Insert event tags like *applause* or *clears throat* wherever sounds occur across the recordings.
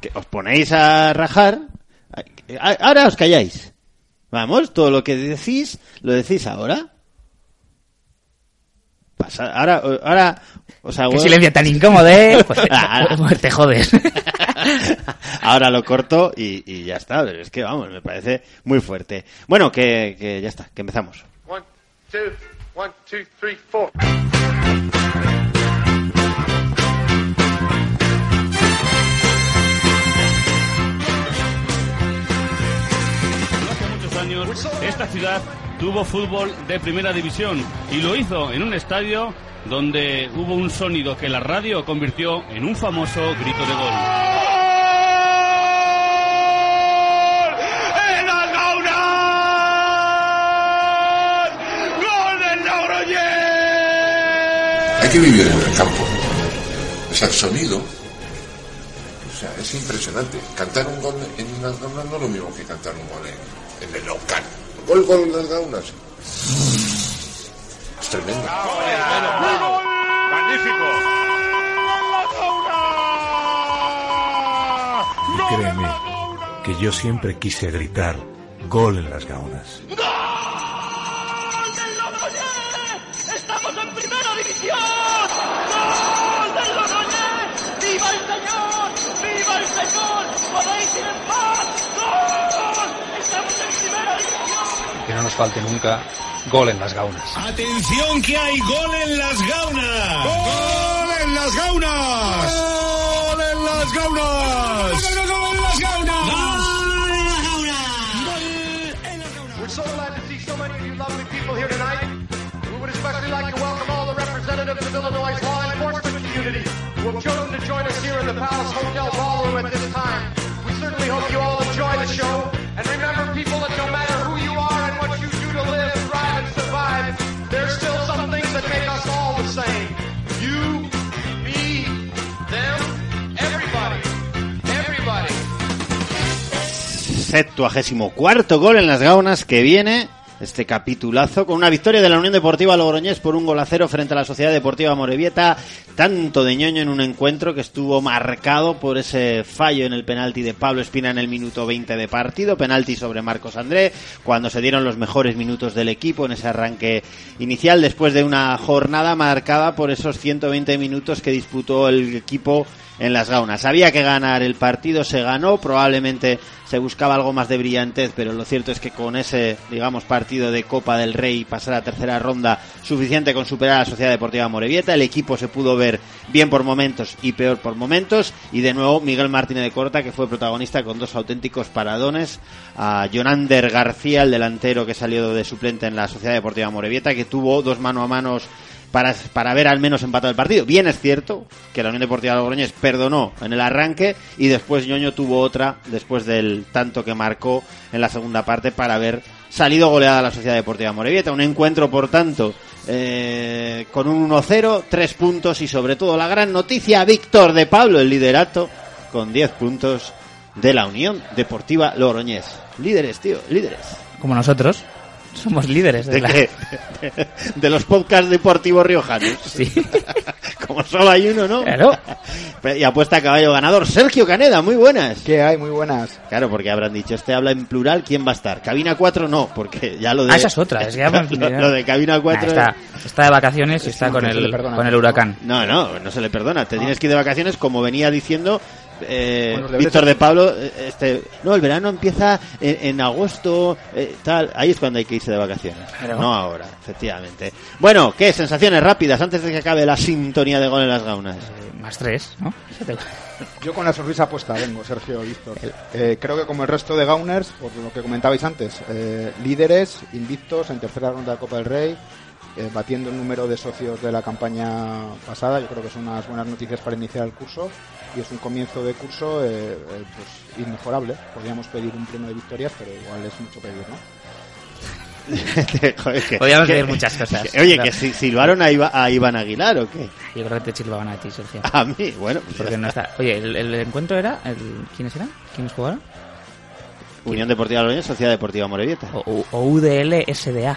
que os ponéis a rajar, ahora os calláis. Vamos, todo lo que decís, lo decís ahora. Pasa, ahora, ahora, o sea, Qué bueno, silencio tan incómodo, ¿eh? *laughs* Pues, Ah. pues te jodes. ahora lo corto y, y ya está, pero es que vamos, me parece muy fuerte. Bueno, que, que ya está, que empezamos. One, two, one, two, three, four. Años esta ciudad tuvo fútbol de primera división y lo hizo en un estadio donde hubo un sonido que la radio convirtió en un famoso grito de gol. Hay que vivir en el campo. O sea, el sonido. O sea, es impresionante. Cantar un gol en gaunas no es lo mismo que cantar un gol en, en el local. Gol, gol en las gaunas. Es tremendo. ¡Magnífico! Y créeme que yo siempre quise gritar gol en las gaunas. No nos falte nunca gol en las gaunas. Atención que hay gol en las gaunas. Gol en las gaunas. Gol en las gaunas. Gol en las gaunas. We're so glad to see so many of you lovely people here tonight. We would especially like to welcome all the representatives of Illinois' law enforcement community who have chosen to join us here in the Palace Hotel Ballroom at this time. We certainly hope you all enjoy the show. And remember, people, Septuagésimo cuarto gol en las gaunas que viene este capitulazo con una victoria de la Unión Deportiva Logroñés por un gol a cero frente a la Sociedad Deportiva Morevieta. Tanto de ñoño en un encuentro que estuvo marcado por ese fallo en el penalti de Pablo Espina en el minuto 20 de partido. Penalti sobre Marcos André cuando se dieron los mejores minutos del equipo en ese arranque inicial después de una jornada marcada por esos 120 minutos que disputó el equipo en las gaunas. Había que ganar el partido, se ganó, probablemente se buscaba algo más de brillantez, pero lo cierto es que con ese, digamos, partido de Copa del Rey pasar a tercera ronda suficiente con superar a la Sociedad Deportiva Morevieta, el equipo se pudo ver bien por momentos y peor por momentos, y de nuevo Miguel Martínez de Corta, que fue protagonista con dos auténticos paradones, a Jonander García, el delantero que salió de suplente en la Sociedad Deportiva Morevieta, que tuvo dos mano a manos para, para ver al menos empatado el partido. Bien es cierto que la Unión Deportiva Logroñés perdonó en el arranque y después Ñoño tuvo otra después del tanto que marcó en la segunda parte para haber salido goleada la Sociedad Deportiva Morevieta. Un encuentro, por tanto, eh, con un 1-0, tres puntos y sobre todo la gran noticia, Víctor de Pablo, el liderato, con 10 puntos de la Unión Deportiva Logroñés. Líderes, tío, líderes. Como nosotros. Somos líderes de, ¿De la... qué? De, *laughs* de los podcasts deportivos riojanos. Sí. *laughs* Como solo hay uno, ¿no? Claro. Y apuesta a caballo ganador. Sergio Caneda, muy buenas. ¿Qué hay? Muy buenas. Claro, porque habrán dicho, este habla en plural, ¿quién va a estar? Cabina 4 no, porque ya lo de... Ah, esa es otra. Es que ya- *laughs* lo, lo de cabina 4... Nah, está, está de vacaciones y está con se le el, perdona. con el huracán. No, no, no se le perdona. Te tienes que ir de vacaciones, como venía diciendo eh, Víctor de Pablo. eh, Este, no, el verano empieza en, en agosto, eh, tal. Ahí es cuando hay que irse de vacaciones. Claro. No ahora, efectivamente. Bueno, ¿qué? Sensaciones rápidas antes de que acabe la sintonía de gol en las gaunas. Eh, Más tres, ¿no? *laughs* Yo con la sonrisa puesta vengo, Sergio Víctor. Eh, creo que como el resto de Gauners, por lo que comentabais antes, eh, líderes, invictos en tercera ronda de Copa del Rey, eh, batiendo el número de socios de la campaña pasada. Yo creo que son unas buenas noticias para iniciar el curso y es un comienzo de curso eh, eh, pues inmejorable. Podríamos pedir un pleno de victorias, pero igual es mucho pedir, ¿no? *laughs* Joder, que- Podríamos que- pedir muchas cosas. que- oye, Claro. que si silbaron a, Iva- a Iván Aguilar o qué? Yo creo que te chilbaban a ti, Sergio. *laughs* A mí, bueno, pues Porque no está. Oye, ¿el, el encuentro era? El... ¿Quiénes eran? ¿Quiénes jugaron? Unión Deportiva Logroñés, Sociedad Deportiva Morevieta. O, o- o UDL SDA.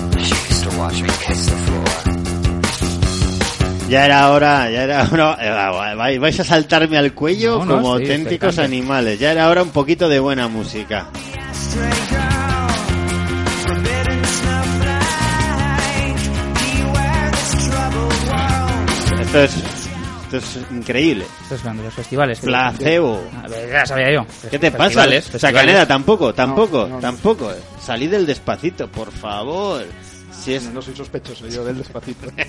Ya era hora, ya era hora. *laughs* eh, vai- Vais a saltarme al cuello No, no, como sí, auténticos animales. Ya era hora un poquito de buena música. Esto es, esto es increíble. Esto es cuando los festivales. Placebo. A ver, ya sabía yo. ¿Qué te pasa? Festivales, O sea, festivales. Caneda, tampoco, tampoco, no, no. tampoco. Salid del despacito, por favor. Si es... No soy sospechoso yo del despacito. *laughs*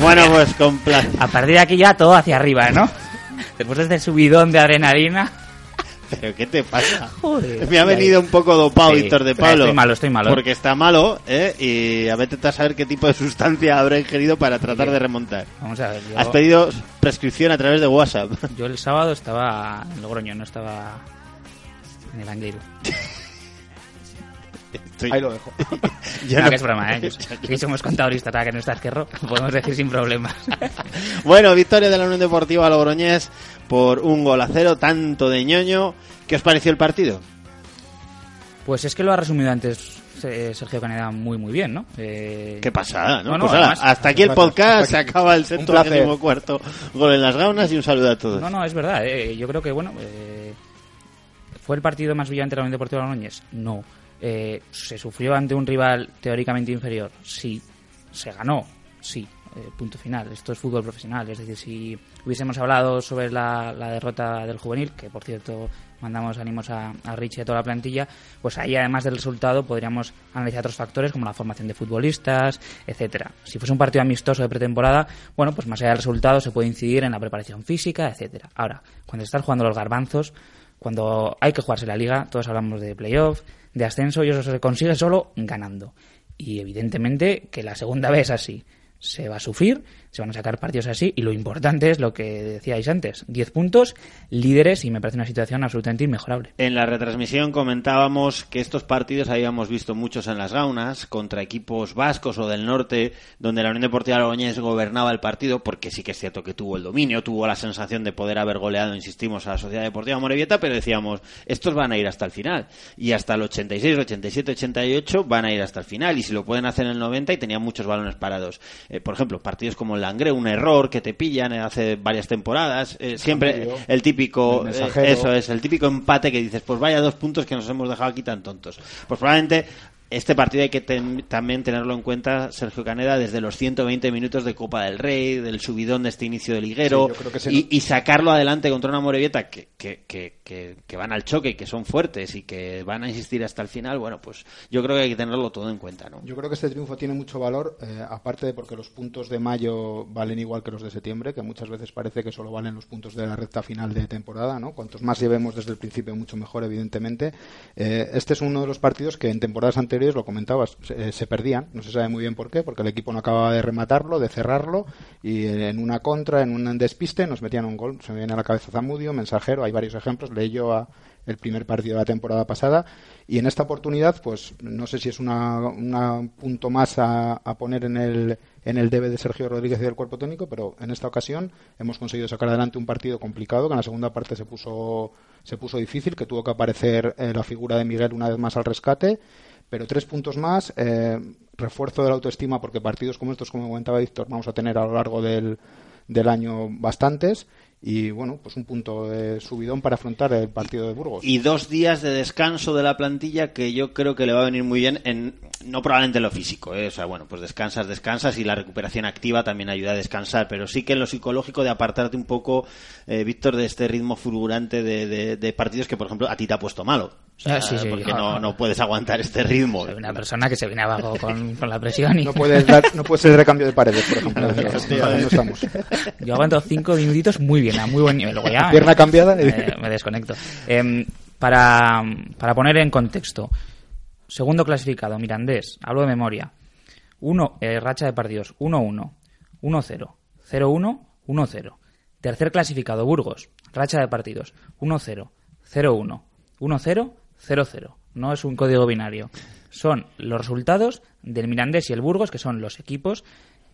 Bueno, pues con pla- A partir de aquí ya todo hacia arriba, ¿no? Después de este subidón de adrenalina. ¿Pero qué te pasa? Joder. Me ha venido un poco dopado Sí, Víctor de Pablo. estoy malo, estoy malo. Porque está malo, ¿eh? Y a ver, a saber qué tipo de sustancia habrá ingerido para tratar de remontar. Vamos a ver. Yo, Has pedido prescripción a través de WhatsApp. yo el sábado estaba en Logroño, no estaba en el Angliru. Estoy- Ahí lo dejo. *laughs* Yo no, no- que es broma, ¿eh? Que- *laughs* Que somos contadores, que no está esquerro. Podemos decir sin problemas. *laughs* Bueno, victoria de la Unión Deportiva Logroñés por un gol a cero, tanto de ñoño. ¿Qué os pareció el partido? Pues es que lo ha resumido antes eh, Sergio Caneda muy, muy bien, ¿no? Eh, Qué pasada, ¿no? No, no, Pues además- hasta aquí el podcast, hasta se aquí. acaba el 74 cuarto gol en las gaunas y un saludo a todos. No, no, es verdad. eh, yo creo que, bueno, eh, ¿fue el partido más brillante de la Unión Deportiva Logroñés? No. Eh, ¿Se sufrió ante un rival teóricamente inferior? Sí. ¿Se ganó? Sí. Eh, punto final. Esto es fútbol profesional. Es decir, si hubiésemos hablado sobre la, derrota del juvenil, que por cierto mandamos ánimos a, a Rich y a toda la plantilla, pues ahí además del resultado podríamos analizar otros factores como la formación de futbolistas, etcétera. Si fuese un partido amistoso de pretemporada, bueno, pues más allá del resultado se puede incidir en la preparación física, etcétera. Ahora, cuando estás jugando los garbanzos, cuando hay que jugarse la liga, todos hablamos de playoff, de ascenso, y eso se consigue solo ganando. Y evidentemente que la segunda *laughs* vez así se va a sufrir, se van a sacar partidos así, y lo importante es lo que decíais antes, 10 puntos, líderes, y me parece una situación absolutamente inmejorable. En la retransmisión comentábamos que estos partidos habíamos visto muchos en las gaunas, contra equipos vascos o del norte, donde la Unión Deportiva Logroñés gobernaba el partido, porque sí que es cierto que tuvo el dominio, tuvo la sensación de poder haber goleado, insistimos, a la Sociedad Deportiva Morevieta, pero decíamos, estos van a ir hasta el final. Y hasta el 86, 87, 88 van a ir hasta el final. Y si lo pueden hacer en el 90 y tenían muchos balones parados. Eh, por ejemplo, partidos como el Langre, un error que te pillan hace varias temporadas. eh, siempre el típico, El eh, eso es, el típico empate que dices, pues vaya dos puntos que nos hemos dejado aquí tan tontos. Pues probablemente este partido hay que ten- también tenerlo en cuenta, Sergio Caneda, desde los 120 minutos de Copa del Rey, del subidón de este inicio de liguero, Sí, y, no- y sacarlo adelante contra una Morevieta que, que, que, que, que van al choque, que son fuertes y que van a insistir hasta el final, bueno, pues yo creo que hay que tenerlo todo en cuenta, ¿no? Yo creo que este triunfo tiene mucho valor, eh, aparte de porque los puntos de mayo valen igual que los de septiembre, que muchas veces parece que solo valen los puntos de la recta final de temporada, ¿no? Cuantos más llevemos desde el principio, mucho mejor, evidentemente. Eh, este es uno de los partidos que en temporadas anteriores, lo comentabas, se, se perdían. No se sabe muy bien por qué, porque el equipo no acababa de rematarlo, de cerrarlo, y en una contra, en un despiste, nos metían un gol. Se me viene a la cabeza Zamudio, Mensajero, hay varios ejemplos. Leí yo a el primer partido de la temporada pasada y en esta oportunidad pues no sé si es una, una punto más a, a poner en el en el debe de Sergio Rodríguez y del cuerpo técnico pero en esta ocasión hemos conseguido sacar adelante un partido complicado que en la segunda parte se puso se puso difícil que tuvo que aparecer eh, la figura de Miguel una vez más al rescate pero tres puntos más eh, refuerzo de la autoestima porque partidos como estos como comentaba Víctor vamos a tener a lo largo del del año bastantes y bueno, pues un punto de subidón para afrontar el partido de Burgos. y dos días de descanso de la plantilla que yo creo que le va a venir muy bien en no probablemente en lo físico ¿eh? o sea bueno pues descansas descansas y la recuperación activa también ayuda a descansar pero sí que en lo psicológico de apartarte un poco eh, Víctor de este ritmo fulgurante de, de- de partidos que por ejemplo a ti te ha puesto malo o sea, Ah, sí, sí. porque no, no puedes aguantar este ritmo Soy una persona que se viene abajo con, con la presión y No puedes, dar, no puedes ser recambio de paredes, por ejemplo. *laughs* no estamos. yo aguanto cinco minutitos muy bien, a muy buen nivel. Luego ya *laughs* Pierna cambiada. eh, me desconecto. Em, para, para poner en contexto, segundo clasificado, Mirandés, hablo de memoria. Uno, eh, racha de partidos, 1-1, 1-0, 0-1, 1-0. Tercer clasificado, Burgos, racha de partidos, 1-0, 0-1, 1-0, 0-0. no es un código binario. Son los resultados del Mirandés y el Burgos, que son los equipos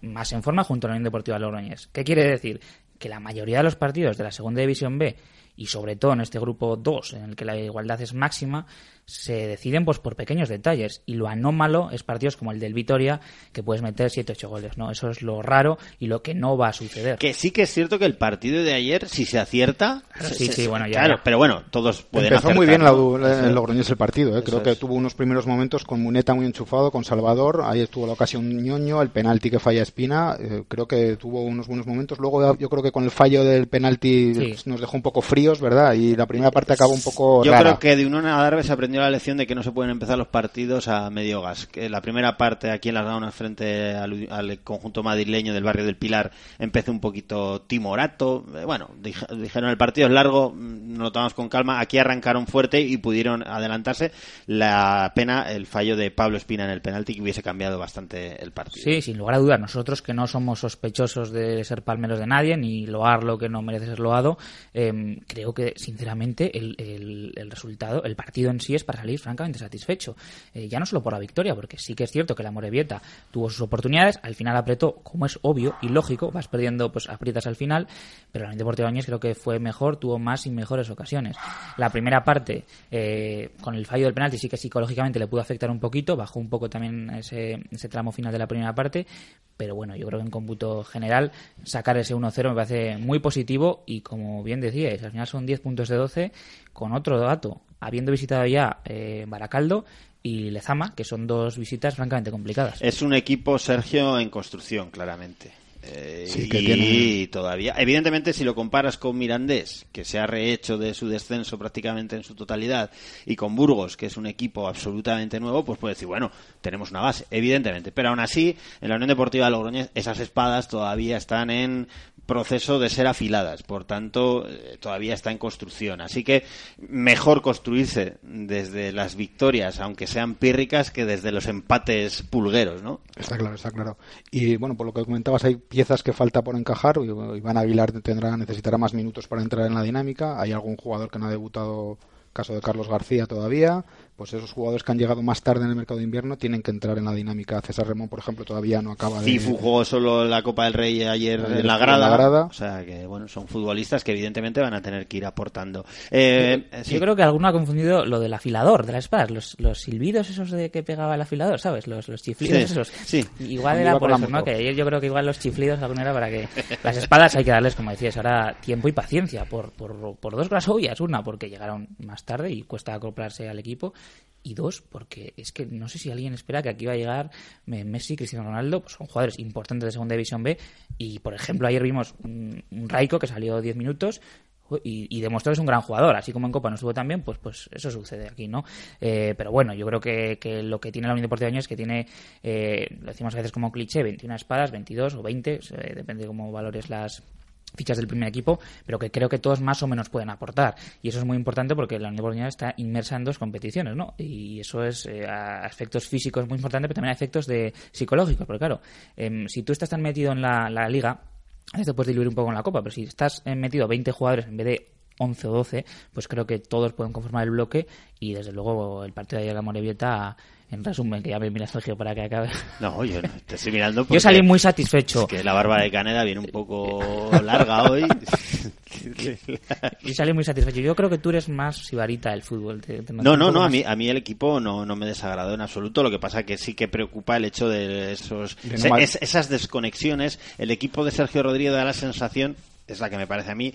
más en forma junto a la Unión Deportiva Logroñés. ¿Qué quiere decir? Que la mayoría de los partidos de la Segunda División B y sobre todo en este grupo 2, en el que la igualdad es máxima, se deciden pues por pequeños detalles. Y lo anómalo es partidos como el del Vitoria, que puedes meter 7-8 goles, ¿no? Eso es lo raro y lo que no va a suceder. Que sí que es cierto que el partido de ayer, si se acierta... Claro, se- sí, se- sí, bueno, ya- Claro, ya. pero bueno, todos pueden Empezó muy bien la, ¿no? el Logroñés el partido, ¿eh? creo que tuvo unos primeros momentos con Muneta muy enchufado, con Salvador, ahí estuvo la ocasión ñoño, el penalti que falla Espina, eh, creo que tuvo unos buenos momentos, luego yo creo que con el fallo del penalti Sí. nos dejó un poco fríos, ¿verdad? Y la primera parte acabó un poco Yo rara. creo que de Unión a se aprendió la lección de que no se pueden empezar los partidos a medio gas. Que la primera parte aquí en las Gaunas frente al, conjunto madrileño del barrio del Pilar empezó un poquito timorato. Eh, Bueno, dije- dijeron el partido es largo, mm, lo tomamos con calma. Aquí arrancaron fuerte y pudieron adelantarse. La pena el fallo de Pablo Espina en el penalti que hubiese cambiado bastante el partido. Sí, sin lugar a dudas. Nosotros que no somos sospechosos de ser palmeros de nadie, ni loar lo que no merece ser loado, eh, creo que, sinceramente, el- el resultado, el partido en sí es para salir francamente satisfecho. Eh, ya no solo por la victoria, porque sí que es cierto que la Morevieta tuvo sus oportunidades, al final apretó, como es obvio y lógico, vas perdiendo, pues aprietas al final, pero la Unión Deportiva Bañez creo que fue mejor, tuvo más y mejores ocasiones. La primera parte, eh, con el fallo del penalti, sí que psicológicamente le pudo afectar un poquito, bajó un poco también ese, ese tramo final de la primera parte, pero bueno, yo creo que en cómputo general sacar ese 1-0 me parece muy positivo y como bien decíais, al final son 10 puntos de 12 con otro dato, habiendo visitado ya eh, Baracaldo y Lezama, que son dos visitas francamente complicadas. Es un equipo, Sergio, en construcción, claramente. Eh, Sí, que y tiene- todavía, evidentemente, si lo comparas con Mirandés, que se ha rehecho de su descenso prácticamente en su totalidad, y con Burgos, que es un equipo absolutamente nuevo, pues puedes decir, bueno, tenemos una base, evidentemente. Pero aún así, en la Unión Deportiva Logroñés, esas espadas todavía están en proceso de ser afiladas, por tanto, eh, todavía está en construcción. Así que mejor construirse desde las victorias, aunque sean pírricas, que desde los empates pulgueros, ¿no? Está claro, está claro. Y bueno, por lo que comentabas, hay piezas que falta por encajar. Iván Aguilar tendrá, necesitará más minutos para entrar en la dinámica. Hay algún jugador que no ha debutado, caso de Carlos García todavía. Pues esos jugadores que han llegado más tarde en el mercado de invierno tienen que entrar en la dinámica. César Remón, por ejemplo, todavía no acaba de. Cifu jugó solo la Copa del Rey ayer, Ayer en la en grada. la grada. O sea que, bueno, son futbolistas que evidentemente van a tener que ir aportando. Eh, sí. Yo creo que alguno ha confundido lo del afilador de las espadas, los, los silbidos esos de que pegaba el afilador, ¿sabes? Los, los chiflidos Sí, esos. sí. Igual era por eso, ¿no? Que ayer yo creo que igual los chiflidos alguna era para que las espadas hay que darles, como decías, ahora tiempo y paciencia por, por, por dos cosas obvias. Una, porque llegaron más tarde y cuesta acoplarse al equipo. Y dos, porque es que no sé si alguien espera que aquí va a llegar Messi, Cristiano Ronaldo, pues son jugadores importantes de Segunda División B. Y, por ejemplo, ayer vimos un, un Raico que salió 10 minutos y, demostró que es un gran jugador, así como en Copa no estuvo tan bien, pues, pues eso sucede aquí, ¿no? Eh, pero bueno, yo creo que, que lo que tiene la Unión Deportiva Baños es que tiene, eh, lo decimos a veces como cliché, 21 espadas, 22 o 20, eh, depende de cómo valores las fichas del primer equipo, pero que creo que todos más o menos pueden aportar. Y eso es muy importante porque la Unión Deportiva está inmersa en dos competiciones, ¿no? Y eso es eh, a aspectos físicos muy importante, pero también a efectos de psicológicos, porque claro, em, si tú estás tan metido en la, la liga, a te puedes diluir un poco en la copa, pero si estás eh, metido 20 jugadores en vez de 11 o 12, pues creo que todos pueden conformar el bloque y desde luego el partido de ayer de la Morevieta, en resumen, que ya me mira Sergio para que acabe. *laughs* No, yo no, te estoy mirando Yo porque salí muy satisfecho. es que la barba de Caneda viene un poco larga hoy. Y salí muy satisfecho. Yo creo que tú eres más sibarita del fútbol. te- te No, no, no, a más- mí, a mí el equipo no, no me desagradó en absoluto. Lo que pasa que sí que preocupa el hecho de esos De no se- mal- es- esas desconexiones. El equipo de Sergio Rodríguez da la sensación, es la que me parece a mí,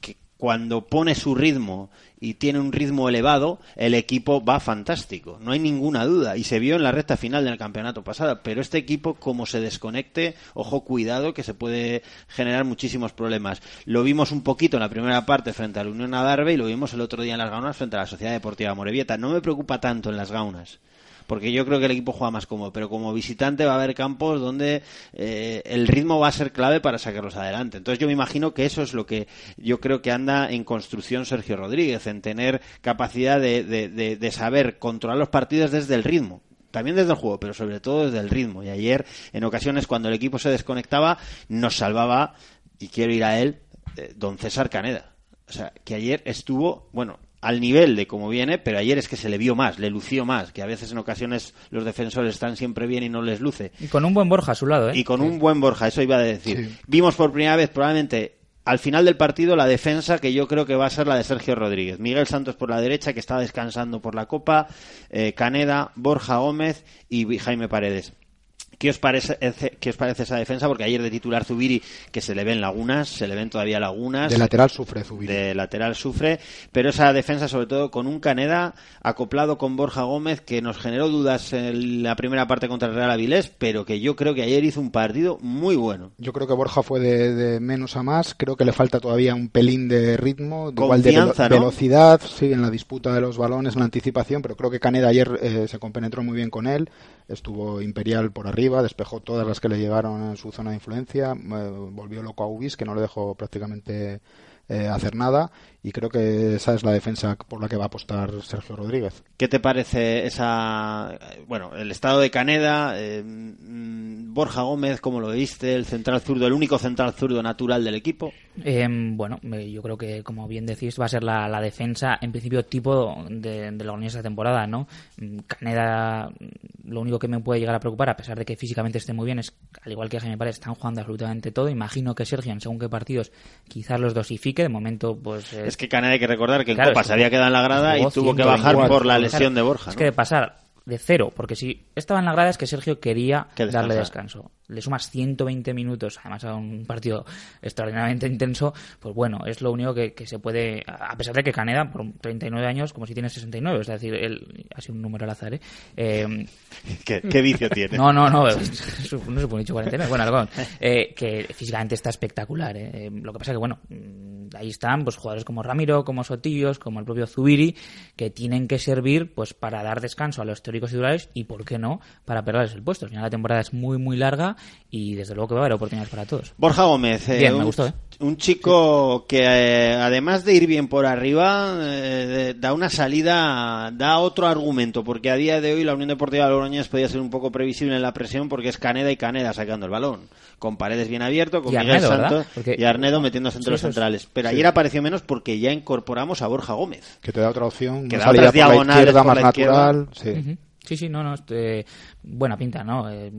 que cuando pone su ritmo y tiene un ritmo elevado, el equipo va fantástico. No hay ninguna duda. Y se vio en la recta final del campeonato pasado. Pero este equipo, como se desconecte, ojo, cuidado, que se puede generar muchísimos problemas. Lo vimos un poquito en la primera parte frente a la Unión Adarve y lo vimos el otro día en las Gaunas frente a la Sociedad Deportiva Morevieta. No me preocupa tanto en las Gaunas porque yo creo que el equipo juega más cómodo, pero como visitante va a haber campos donde eh, el ritmo va a ser clave para sacarlos adelante. Entonces yo me imagino que eso es lo que yo creo que anda en construcción Sergio Rodríguez, en tener capacidad de, de- de- de saber controlar los partidos desde el ritmo. También desde el juego, pero sobre todo desde el ritmo. Y ayer, en ocasiones, cuando el equipo se desconectaba, nos salvaba, y quiero ir a él, eh, don César Caneda. O sea, que ayer estuvo, bueno, al nivel de cómo viene, pero ayer es que se le vio más, le lució más, que a veces en ocasiones los defensores están siempre bien y no les luce. Y con un buen Borja a su lado, ¿eh? Y con un buen Borja, eso iba a decir. Vimos por primera vez probablemente al final del partido la defensa que yo creo que va a ser la de Sergio Rodríguez. Miguel Santos por la derecha, que está descansando por la Copa, eh, Caneda, Borja Gómez y Jaime Paredes. ¿Qué os, parece, ¿Qué os parece esa defensa? Porque ayer de titular Zubiri, que se le ven lagunas, se le ven todavía lagunas. De lateral sufre Zubiri. De lateral sufre, pero esa defensa sobre todo con un Caneda acoplado con Borja Gómez que nos generó dudas en la primera parte contra el Real Avilés, pero que yo creo que ayer hizo un partido muy bueno. Yo creo que Borja fue de, de menos a más, creo que le falta todavía un pelín de ritmo, de, igual de velo ¿no? velocidad, sí, en la disputa de los balones, en la anticipación, pero creo que Caneda ayer eh, se compenetró muy bien con él, estuvo imperial por arriba, despejó todas las que le llegaron en su zona de influencia, eh, volvió loco a Ubis, que no le dejó prácticamente eh, hacer nada, y creo que esa es la defensa por la que va a apostar Sergio Rodríguez. ¿Qué te parece esa, bueno, el estado de Caneda, eh, Borja Gómez, cómo lo viste, el central zurdo, el único central zurdo natural del equipo? Eh, bueno, yo creo que, como bien decís, va a ser la, la defensa, en principio, tipo de, de la Unión esta temporada, ¿no? Caneda, lo único que me puede llegar a preocupar, a pesar de que físicamente esté muy bien, es, al igual que Jaime Paredes, están jugando absolutamente todo. Imagino que Sergio, en según qué partidos, quizás los dosifique. De momento, pues. Eh, es que Caneda hay que recordar que en claro, Copa se había quedado en la grada y tuvo que bajar por la lesión de Borja. Es que de pasar de cero, porque si estaba en la grada es que Sergio quería Que darle descanso. Le sumas 120 minutos, además a un partido extraordinariamente intenso, pues bueno, es lo único que, que se puede, a pesar de que Caneda, por 39 años, como si tiene 69, es decir, él ha sido un número al azar, ¿eh? Eh, *laughs* ¿Qué, qué vicio tiene? no, no, no, *laughs* no se pone dicho 49, bueno, algo, eh, que físicamente está espectacular. ¿eh? Eh, Lo que pasa que, bueno, mm, ahí están pues jugadores como Ramiro, como Sotillos, como el propio Zubiri, que tienen que servir pues para dar descanso a los teóricos titulares y, ¿por qué no?, para perderles el puesto. Al final la temporada es muy, muy larga y desde luego que va a haber oportunidades para todos. Borja Gómez, eh, Bien, me un, gustó, ¿eh? un chico que eh, además de ir bien por arriba, eh, da una salida, da otro argumento, porque a día de hoy la Unión Deportiva de Logroñés podía ser un poco previsible en la presión porque es Caneda y Caneda sacando el balón, con paredes bien abierto, con Y Miguel Arnedo. Santos Porque- y Arnedo metiendo entre Sí, es- centrales. Pero sí. ayer apareció menos porque ya incorporamos a Borja Gómez. Que te da otra opción, Que da otras salida la izquierda por más la izquierda. natural, sí. Sí, sí, no, no, este, buena pinta, ¿no? Eh,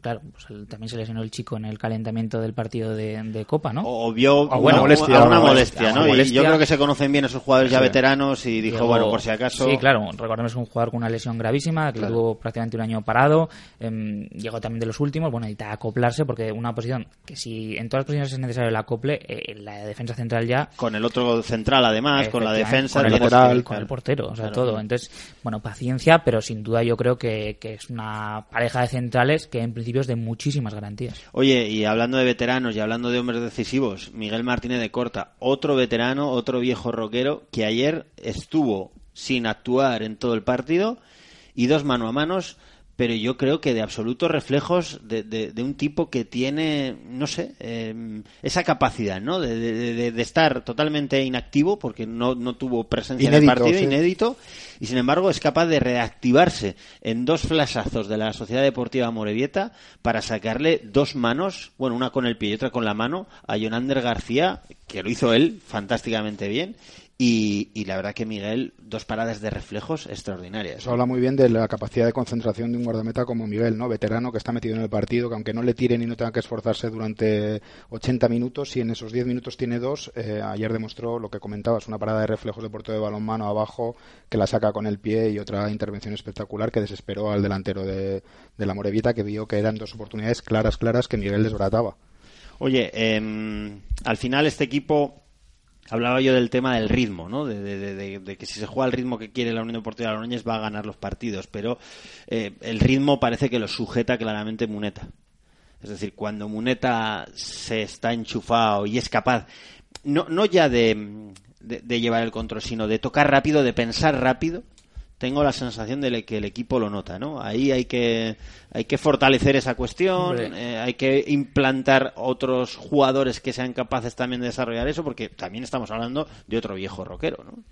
claro, pues el- también se lesionó el chico en el calentamiento del partido de, de Copa, ¿no? O vio bueno, una molestia, alguna una molestia, ¿no? Y yo creo que se conocen bien esos jugadores ya veteranos y dijo, Luego- bueno, por si acaso... Sí, claro, recordemos un jugador con una lesión gravísima, que Claro. tuvo prácticamente un año parado, em, llegó también de los últimos, bueno, necesita acoplarse porque una posición que si en todas las posiciones es necesario el acople, eh, la defensa central ya Con el otro central, además, con la defensa. con el, lateral, con el portero, o sea, Claro. todo. Entonces, bueno, paciencia, pero sin duda yo creo que, que es una pareja de centrales que en principio es de muchísimas garantías. Oye, y hablando de veteranos y hablando de hombres decisivos, Miguel Martínez de Corta, otro veterano, otro viejo rockero que ayer estuvo sin actuar en todo el partido y dos mano a manos, pero yo creo que de absolutos reflejos de, de- de un tipo que tiene, no sé, eh, esa capacidad, ¿no? De, de- de- de estar totalmente inactivo porque no, no tuvo presencia en el partido, sí. inédito, y sin embargo es capaz de reactivarse en dos flashazos de la Sociedad Deportiva Morevieta para sacarle dos manos, bueno, una con el pie y otra con la mano, a Jonander García, que lo hizo él fantásticamente bien. Y, y la verdad que Miguel, dos paradas de reflejos extraordinarias. Eso habla muy bien de la capacidad de concentración de un guardameta como Miguel, ¿no? Veterano que está metido en el partido, que aunque no le tiren y no tenga que esforzarse durante 80 minutos, si en esos 10 minutos tiene dos, eh, ayer demostró lo que comentabas, una parada de reflejos de portero de balonmano abajo, que la saca con el pie y otra intervención espectacular que desesperó al delantero de, de la Morevieta, que vio que eran dos oportunidades claras, claras que Miguel desbarataba. Oye, em, al final este equipo, hablaba yo del tema del ritmo, ¿no? De, que si se juega al ritmo que quiere la Unión Deportiva de Logroñés va a ganar los partidos, pero eh, el ritmo parece que lo sujeta claramente Muneta. Es decir, cuando Muneta se está enchufado y es capaz, no, no ya de llevar el control, sino de tocar rápido, de pensar rápido, tengo la sensación de que el equipo lo nota, ¿no? Ahí hay que hay que fortalecer esa cuestión, eh, hay que implantar otros jugadores que sean capaces también de desarrollar eso, porque también estamos hablando de otro viejo rockero, ¿no?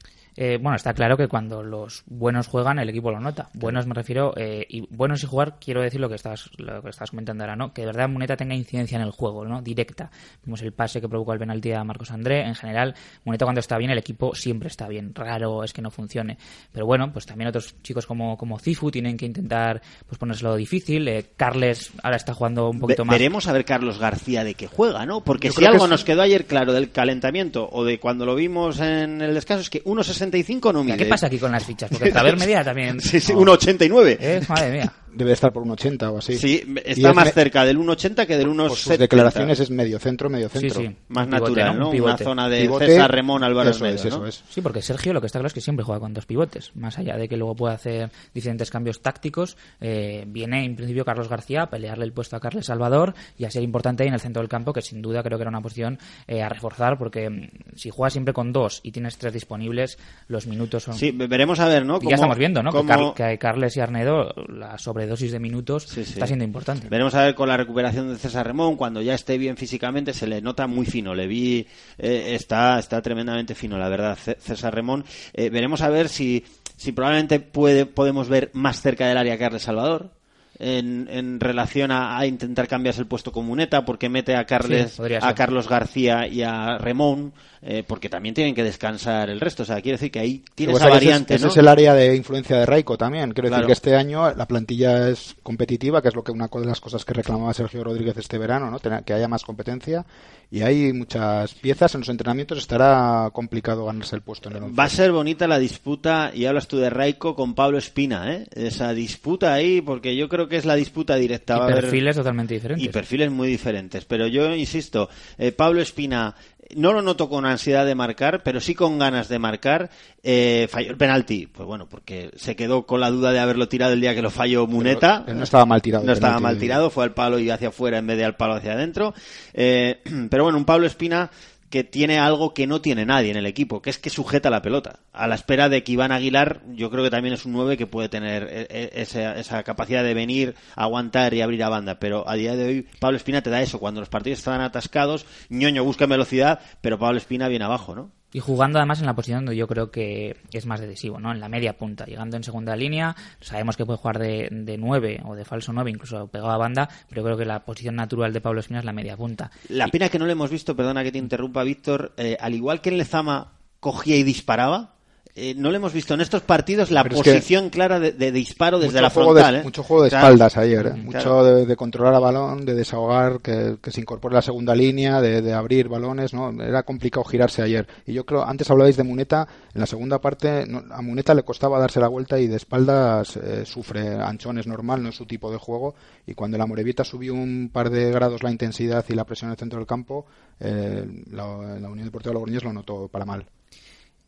Eh, bueno, está claro que cuando los buenos juegan, el equipo lo nota. Buenos me refiero, eh, y buenos y jugar, quiero decir lo que estás, lo que estás comentando ahora, ¿no? Que de verdad Muneta tenga incidencia en el juego, ¿no? Directa. Vimos el pase que provocó el penalti a Marcos André. En general, Muneta cuando está bien, el equipo siempre está bien. Raro es que no funcione. Pero bueno, pues también otros chicos como, como Cifu tienen que intentar pues ponérselo difícil. Eh, Carles ahora está jugando un poquito Ve- más. Veremos a ver Carlos García de qué juega, ¿no? Porque Yo si algo es- nos quedó ayer claro del calentamiento o de cuando lo vimos en el descanso es que 1.65 no mide. ¿Qué pasa aquí con las fichas? Porque Javier *laughs* Media también. Sí, sí, No. 1.89. Eh, madre mía. Debe estar por un 80 o así. Sí, está es más cerca del 1.80 que del 1.70. Por sus declaraciones es medio centro, medio Sí, centro. sí. Más Un pivote, natural, ¿no? Un Una pivote. zona de Pivote, César Remón, Álvaro eso es, eso ¿no? es. Sí, porque Sergio lo que está claro es que siempre juega con dos pivotes. Más allá de que luego pueda hacer diferentes cambios tácticos, eh, viene en principio Carlos García a pelearle el puesto a Carles Salvador y a ser importante ahí en el centro del campo, que sin duda creo que era una posición eh, a reforzar, porque mm, si juegas siempre con dos y tienes tres disponibles, los minutos son. Sí, ve- veremos a ver, ¿no? Y ya estamos viendo, ¿no? Que, Car- que Carles y Arnedo, la sobredosis de minutos Sí, sí. está siendo importante. Veremos a ver con la recuperación de César Remón, cuando ya esté bien físicamente, se le nota muy fino. Le vi, eh, está, está tremendamente fino, la verdad, César Remón. Eh, veremos a ver si, si probablemente puede, podemos ver más cerca del área a Carles Salvador. En, en relación a, a intentar cambiarse el puesto con Muneta, porque mete a Carles, Sí, a. Carlos García y a Remón, eh, porque también tienen que descansar el resto. O sea, quiere decir que ahí tiene esa. Ese variante, ese ¿no? es el área de influencia de Raiko también. Quiero Claro. decir que este año la plantilla es competitiva, que es lo que una de las cosas que reclamaba Sergio Rodríguez este verano, ¿no? Que haya más competencia y hay muchas piezas en los entrenamientos. Estará complicado ganarse el puesto en el once. Va a ser bonita la disputa, y hablas tú de Raico con Pablo Espina, ¿eh? Esa disputa ahí, porque yo creo que es la disputa directa. Y a haber- perfiles totalmente diferentes. Y perfiles muy diferentes. Pero yo insisto, eh, Pablo Espina no lo noto con ansiedad de marcar, pero sí con ganas de marcar. Eh, falló el penalti, pues bueno, porque se quedó con la duda de haberlo tirado el día que lo falló Muneta. no estaba mal tirado, No estaba mal tirado, fue al palo y hacia afuera en vez de al palo hacia adentro. Eh, *clears throat* pero bueno, un Pablo Espina que tiene algo que no tiene nadie en el equipo, que es que sujeta la pelota. A la espera de que Iván Aguilar, yo creo que también es un 9 que puede tener eh, eh, esa, esa capacidad de venir, aguantar y abrir a banda. Pero a día de hoy, Pablo Espina te da eso. Cuando los partidos están atascados, ñoño busca velocidad, pero Pablo Espina viene abajo, ¿no? Y jugando además en la posición donde yo creo que es más decisivo, ¿no? En la media punta, llegando en segunda línea, sabemos que puede jugar de, de 9 o de falso 9, incluso pegado a banda, pero creo que la posición natural de Pablo Espina es la media punta. La pena que no le hemos visto, perdona que te interrumpa, Víctor, eh, al igual que en Lezama cogía y disparaba, eh, no le hemos visto en estos partidos la Pero es que posición clara de, de disparo desde la juego de- frontal. ¿eh? mucho juego de Claro. espaldas ayer, ¿eh? Mucho claro. de, de controlar a balón, de desahogar, que, que se incorpore la segunda línea, de, de abrir balones, ¿no? Era complicado girarse ayer. Y yo creo, antes hablabais de Muneta, en la segunda parte no- a Muneta le costaba darse la vuelta y de espaldas sufre anchones normal, no es su tipo de juego. Y cuando la Morevieta subió un par de grados la intensidad y la presión en el centro del campo, eh, la, la Unión Deportiva Logroñés lo notó para mal.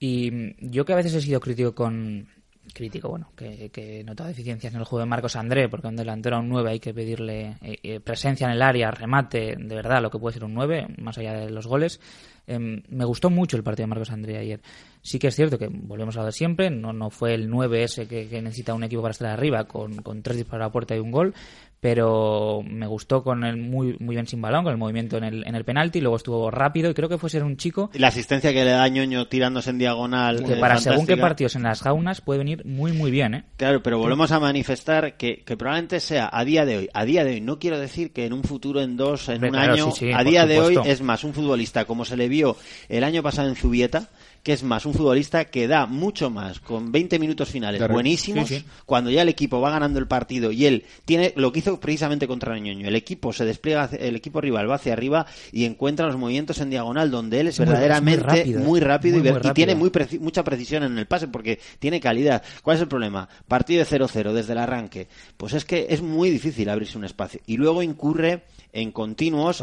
Y yo que a veces he sido crítico con... Crítico, bueno, que, que he notado deficiencias en el juego de Marcos André, porque a un delantero a un 9 hay que pedirle eh, eh, presencia en el área, remate, de verdad, lo que puede ser un 9, más allá de los goles. Em, me gustó mucho el partido de Marcos André ayer. Sí que es cierto que volvemos a lo de siempre, no, no fue el 9 ese que, que necesita un equipo para estar arriba, con, con tres disparos a la puerta y un gol, pero me gustó con el muy, muy bien sin balón, con el movimiento en el, en el penalti, luego estuvo rápido y creo que fue ser un chico Y la asistencia que le da ñoño tirándose en diagonal. que eh, para según qué partidos en las jaunas puede venir muy muy bien, ¿eh? Claro, pero volvemos a manifestar que, que probablemente sea a día de hoy, a día de hoy, no quiero decir que en un futuro, en dos, en un claro, año, sí, sí, a día de hoy es más un futbolista como se le vio el año pasado en Zubieta, que es más un futbolista que da mucho más con 20 minutos finales Claro. buenísimos, Sí, sí. cuando ya el equipo va ganando el partido y él tiene lo que hizo precisamente contra Ñoño, el equipo se despliega, el equipo rival va hacia arriba y encuentra los movimientos en diagonal donde él es muy- verdaderamente es muy rápido, muy ¿eh? rápido, Muy, y, y tiene muy preci- mucha precisión en el pase porque tiene calidad. ¿Cuál es el problema? Partido de 0-0 desde el arranque. Pues es que es muy difícil abrirse un espacio. Y luego incurre en continuos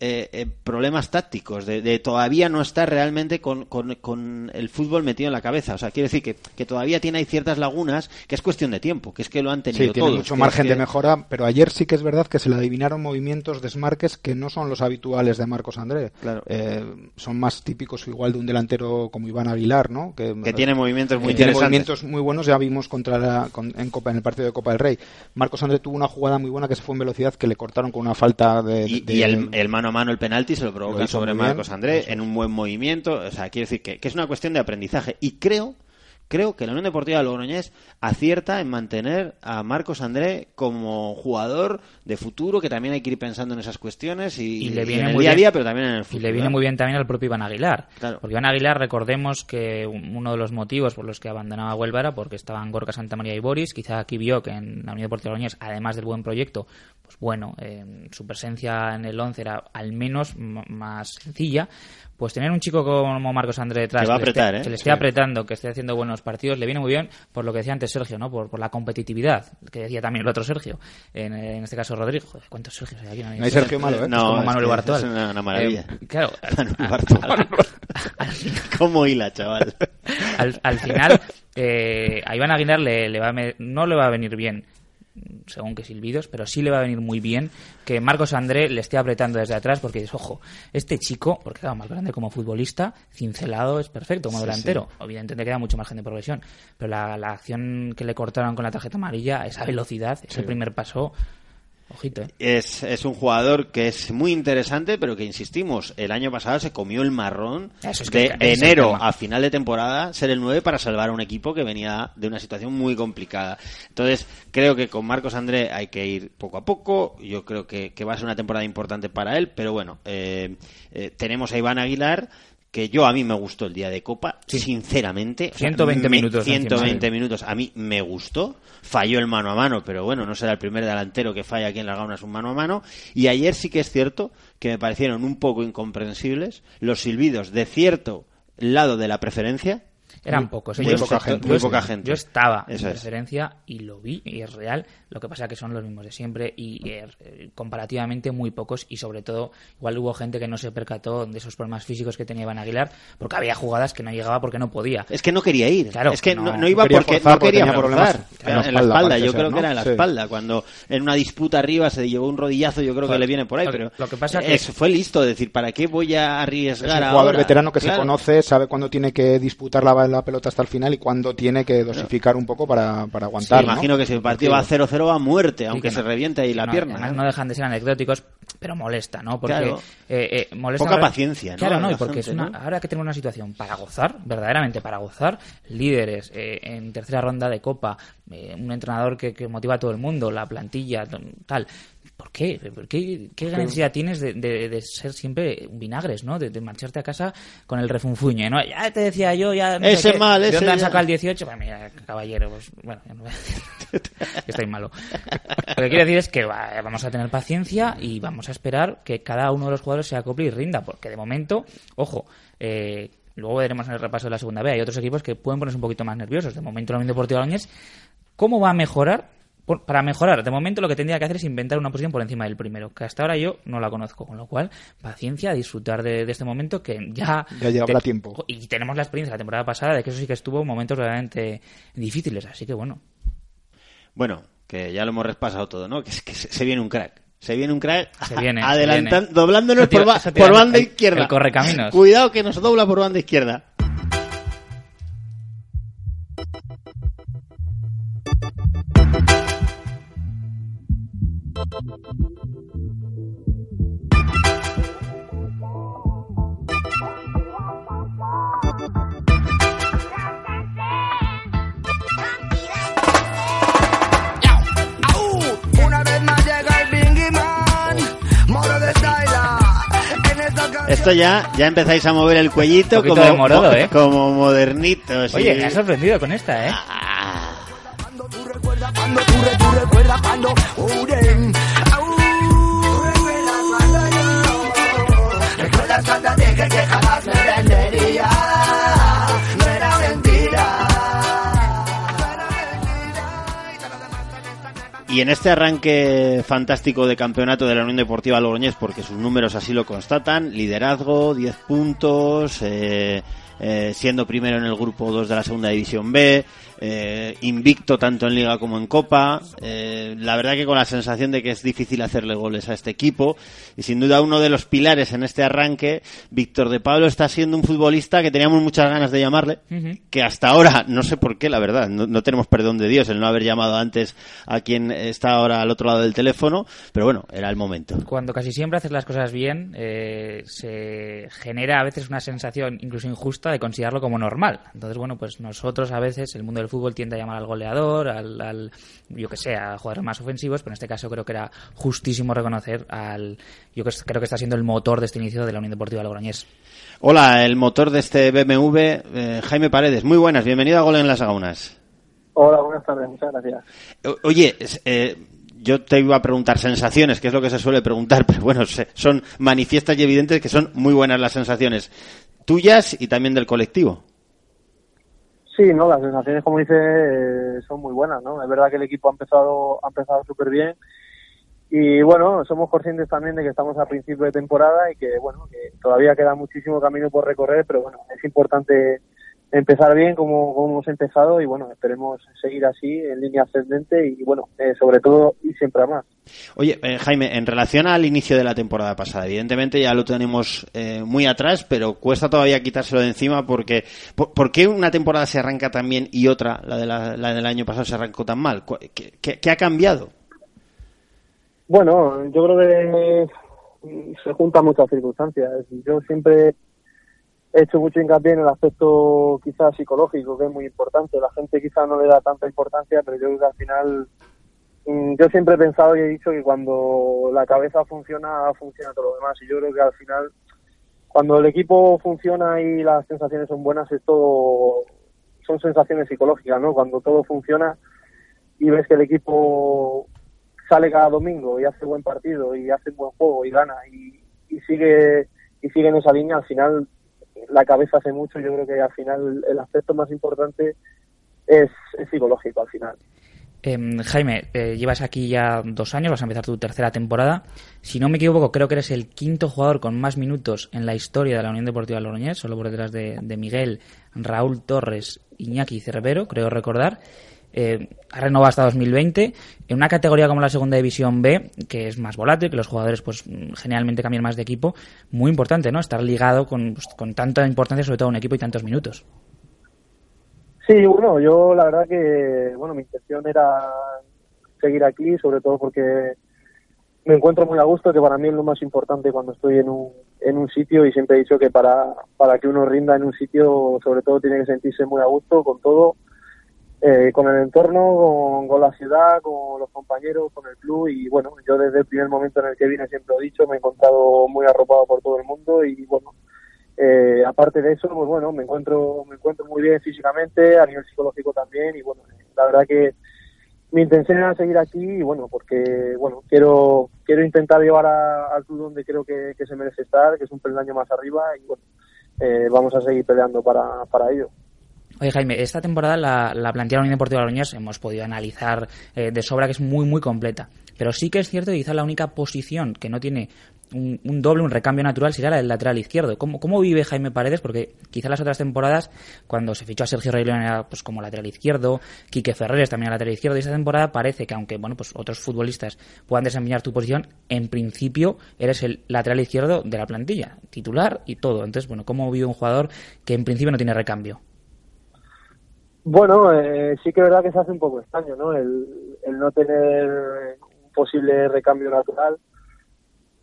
eh, eh, problemas tácticos, de, de todavía no estar realmente con, con- con el fútbol metido en la cabeza. O sea, quiere decir que, que todavía tiene ahí ciertas lagunas que es cuestión de tiempo, que es que lo han tenido Sí, tiene todos, mucho margen es que- de mejora, pero ayer sí que es verdad que se le adivinaron movimientos, desmarques que no son los habituales de Marcos André. Claro. Eh, son más típicos igual de un delantero como Iván Aguilar, ¿no? Que tiene movimientos muy tiene movimientos muy buenos, ya vimos contra la- con- en, Copa, en el partido de Copa del Rey. Marcos André tuvo una jugada muy buena que se fue en velocidad que le cortaron con una falta de... Y, de- y el, el mano a mano, el penalti, se lo provoca sobre. Marcos André en un buen movimiento. O sea, quiero decir que, que es una cuestión de aprendizaje. Y creo, creo que la Unión Deportiva Logroñés acierta en mantener a Marcos André como jugador de futuro, que también hay que ir pensando en esas cuestiones y, y le y viene en el muy día a día, pero también en el Y futuro. le viene muy bien también al propio Iván Aguilar. Claro. Porque Iván Aguilar, recordemos que un- uno de los motivos por los que abandonaba Huelva era porque estaban Gorka Santamaría y Boris. Quizá aquí vio que en la Unión Deportiva Logroñés, además del buen proyecto, pues bueno, eh, su presencia en el 11 era al menos más sencilla. Pues tener un chico como Marcos André detrás, Que va a le esté- ¿eh? que le esté Sí. apretando, que esté haciendo buenos partidos, le viene muy bien por lo que decía antes Sergio, ¿no? Por, por la competitividad, que decía también el otro Sergio. En, en este caso Rodrigo. Joder, ¿cuántos Sergios hay aquí? No hay Sergio malo, ¿eh? No, Es como es Manuel que Bartual. es una- una maravilla. Eh, claro, *laughs* Manuel *laughs* al- ¿Cómo hila, chaval? *laughs* al, al final, eh, a Iván Aguilar le, le va a me- no le va a venir bien, según que silbidos, pero sí le va a venir muy bien que Marcos André le esté apretando desde atrás, porque dices, ojo, este chico, porque claro, Marcos André como futbolista, cincelado es perfecto, como Sí, delantero. Evidentemente queda mucho margen de progresión, pero la, la acción que le cortaron con la tarjeta amarilla, esa velocidad, ese Sí. primer paso, ojito, ¿eh? Es, es un jugador que es muy interesante, pero que insistimos, el año pasado se comió el marrón Eso es de enero a final de temporada ser el 9 para salvar a un equipo que venía de una situación muy complicada. Entonces, creo que con Marcos André hay que ir poco a poco. Yo creo que, que va a ser una temporada importante para él, pero bueno, eh, eh, tenemos a Iván Aguilar que yo a mí me gustó el día de Copa, sinceramente. O sea, 120 me- minutos encima, 120 sí. minutos. A mí me gustó. Falló el mano a mano, pero bueno, no será el primer delantero que falla aquí en las gaunas un mano a mano. Y ayer sí que es cierto que me parecieron un poco incomprensibles los silbidos de cierto lado de la preferencia. Eran Muy- pocos. muy Yo- poca yo- gente. yo- Muy poca gente. Yo estaba Eso en es. referencia y lo vi y es real. Lo que pasa que son los mismos de siempre y eh, eh, comparativamente muy pocos y sobre todo igual hubo gente que no se percató de esos problemas físicos que tenía Iván Aguilar porque había jugadas que no llegaba porque no podía. Es que no quería ir. Claro, es que no, no iba porque forzar no quería tenía problemas forzar. en la Claro, en la espalda, espalda, yo creo ¿no? que era en la Sí. espalda. Cuando en una disputa arriba se llevó un rodillazo, yo creo que le viene por ahí. lo- pero lo que pasa que- es- fue listo decir, ¿para qué voy a Es arriesgar un jugador ahora? veterano que se Claro. conoce, sabe cuándo tiene que disputar la, la pelota hasta el final y cuándo tiene que dosificar un poco para, para Sí, aguantar. ¿no? imagino que si el partido va a 0-0 va a muerte, aunque que se no- reviente ahí la no, pierna. además ¿eh? no dejan de ser anecdóticos, pero molesta, ¿no? Porque Claro. eh, eh, molesta Poca ahora- paciencia, ¿no? Claro, no, y porque gente, es una, ¿no? ahora que tenemos una situación para gozar, verdaderamente para gozar, líderes eh, en tercera ronda de Copa, eh, un entrenador que, que motiva a todo el mundo, la plantilla, tal. ¿Por qué? ¿Por qué, qué necesidad tienes de, de- de ser siempre vinagres, ¿no? De, de marcharte a casa con el refunfuñe, ¿no? Ya te decía yo, ya... no sé qué, mal, ¿De ese dónde han sacado el 18? Pues mira, caballero, pues bueno, ya no voy a decir. que *laughs* estoy malo. Lo que quiero decir es que va, vamos a tener paciencia y vamos a esperar que cada uno de los jugadores se acople y rinda, porque de momento, ojo, eh, luego veremos en el repaso de la segunda B, hay otros equipos que pueden ponerse un poquito más nerviosos. De momento, la Unión Deportiva Logroñés, ¿cómo va a mejorar? Por- para mejorar, de momento lo que tendría que hacer es inventar una posición por encima del primero, que hasta ahora yo no la conozco, con lo cual, paciencia, disfrutar de, de este momento que ya... Ya llevará te- tiempo. Y tenemos la experiencia de la temporada pasada de que eso sí que estuvo en momentos realmente difíciles, así que bueno, Bueno, que ya lo hemos repasado todo, ¿no? Que, se, viene un crack. Se viene un crack Se viene, adelantando, se viene. doblándonos por, por banda el- izquierda. el correcaminos. Cuidado que nos dobla por banda izquierda. Esto ya, ya empezáis a mover el cuellito como, de morodo, ¿eh? como modernitos. Oye, y- me ha sorprendido con esta, ¿eh? Y en este arranque fantástico de campeonato de la Unión Deportiva Logroñés, porque sus números así lo constatan, liderazgo, 10 puntos, eh, eh, siendo primero en el grupo 2 de la segunda división B, eh, invicto tanto en Liga como en Copa. Eh, la verdad que con la sensación de que es difícil hacerle goles a este equipo. Y sin duda uno de los pilares en este arranque, Víctor de Pablo está siendo un futbolista que teníamos muchas ganas de llamarle, que hasta ahora, no sé por qué, la verdad, no, no tenemos perdón de Dios el no haber llamado antes a quien está ahora al otro lado del teléfono, pero bueno, era el momento. Cuando casi siempre haces las cosas bien, eh, se genera a veces una sensación incluso injusta de considerarlo como normal. Entonces, bueno, pues nosotros a veces, el mundo del fútbol tiende a llamar al goleador, al, al yo que sé, a jugadores más ofensivos, pero en este caso creo que era justísimo reconocer al, yo que creo que está siendo el motor de este inicio de la Unión Deportiva Logroñés. Hola, el motor de este BMW, eh, Jaime Paredes. Muy buenas, bienvenido a Gol en las Gaunas. Hola, buenas tardes, muchas gracias. O- Oye, eh, yo te iba a preguntar sensaciones, que es lo que se suele preguntar, *laughs* pero bueno, se- son manifiestas y evidentes que son muy buenas las sensaciones tuyas y también del colectivo. Sí, no, las sensaciones, como dice, eh, son muy buenas, ¿no? Es verdad que el equipo ha empezado, ha empezado súper bien y bueno, somos conscientes también de que estamos a principio de temporada y que bueno, que todavía queda muchísimo camino por recorrer, pero bueno, es importante empezar bien como, como hemos empezado y bueno, esperemos seguir así en línea ascendente y bueno, eh, sobre todo y siempre a más. Oye, eh, Jaime, en relación al inicio de la temporada pasada, evidentemente ya lo tenemos eh, muy atrás, pero cuesta todavía quitárselo de encima porque ¿por, por qué una temporada se arranca tan bien y otra, la, de la, la del año pasado, se arrancó tan mal? ¿Cu- ¿Qué, qué- qué ha cambiado? Bueno, yo creo que se juntan muchas circunstancias. Yo siempre he hecho mucho hincapié en el aspecto quizás psicológico, que es muy importante. La gente quizás no le da tanta importancia, pero yo creo que al final mm, yo siempre he pensado y he dicho que cuando la cabeza funciona, funciona todo lo demás. Y yo creo que al final, cuando el equipo funciona y las sensaciones son buenas, es todo, son sensaciones psicológicas, ¿no? Cuando todo funciona y ves que el equipo sale cada domingo y hace buen partido y hace buen juego y gana y, y sigue y sigue en esa línea, al final la cabeza hace mucho. Yo creo que al final el aspecto más importante es, es psicológico al final. Em, Jaime, eh, llevas aquí ya dos años, vas a empezar tu tercera temporada. Si no me equivoco, creo que eres el quinto jugador con más minutos en la historia de la Unión Deportiva Logroñés, solo por detrás de, de Miguel, Raúl Torres, Iñaki y Cervero, creo recordar. Eh, ha renovado hasta 2020 en una categoría como la Segunda División B, que es más volátil, que los jugadores pues mm, generalmente cambian más de equipo. Muy importante, ¿no? Estar ligado con, pues, con tanta importancia, sobre todo a un equipo y tantos minutos. Sí, bueno, yo la verdad que, bueno, mi intención era seguir aquí, sobre todo porque me encuentro muy a gusto, que para mí es lo más importante cuando estoy en un, en un sitio y siempre he dicho que para, para que uno rinda en un sitio, sobre todo tiene que sentirse muy a gusto con todo, eh, con el entorno, con, la ciudad, con los compañeros, con el club. Y bueno, yo desde el primer momento en el que vine siempre lo he dicho, me he encontrado muy arropado por todo el mundo. Y bueno, eh, aparte de eso, pues bueno, me encuentro, me encuentro muy bien físicamente, a nivel psicológico también, y bueno, la verdad que mi intención era seguir aquí, y bueno, porque bueno, quiero, quiero intentar llevar al club donde creo que, que se merece estar, que es un peldaño más arriba, y bueno, eh, vamos a seguir peleando para, para ello. Oye, Jaime, esta temporada la, la plantilla de la Unión Deportiva Logroñés hemos podido analizar eh, de sobra que es muy, muy completa. Pero sí que es cierto que quizá la única posición que no tiene un, doble, un recambio natural, sería la del lateral izquierdo. ¿Cómo, cómo vive Jaime Paredes? Porque quizá las otras temporadas, cuando se fichó a Sergio Rey León era pues, como lateral izquierdo, Quique Ferreres también era lateral izquierdo, y esta temporada parece que aunque bueno pues otros futbolistas puedan desempeñar tu posición, en principio eres el lateral izquierdo de la plantilla, titular y todo. Entonces, bueno, ¿cómo vive un jugador que en principio no tiene recambio? Bueno, eh, sí que es verdad que se hace un poco extraño, ¿no? El, el no tener un posible recambio natural.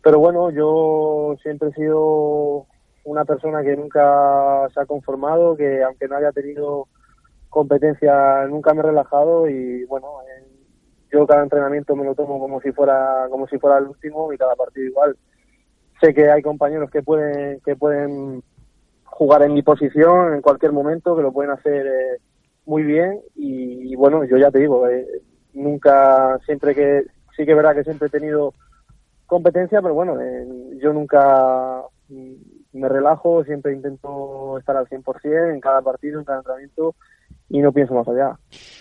Pero bueno, yo siempre he sido una persona que nunca se ha conformado, que aunque no haya tenido competencia, nunca me he relajado y bueno, eh, yo cada entrenamiento me lo tomo como si fuera como si fuera el último y cada partido igual. Sé que hay compañeros que pueden que pueden jugar en mi posición en cualquier momento, que lo pueden hacer eh, muy bien y, y bueno, yo ya te digo, eh, nunca, siempre que, sí que es verdad que siempre he tenido competencia, pero bueno, eh, yo nunca mm, me relajo, siempre intento estar al 100% en cada partido, en cada entrenamiento y no pienso más allá.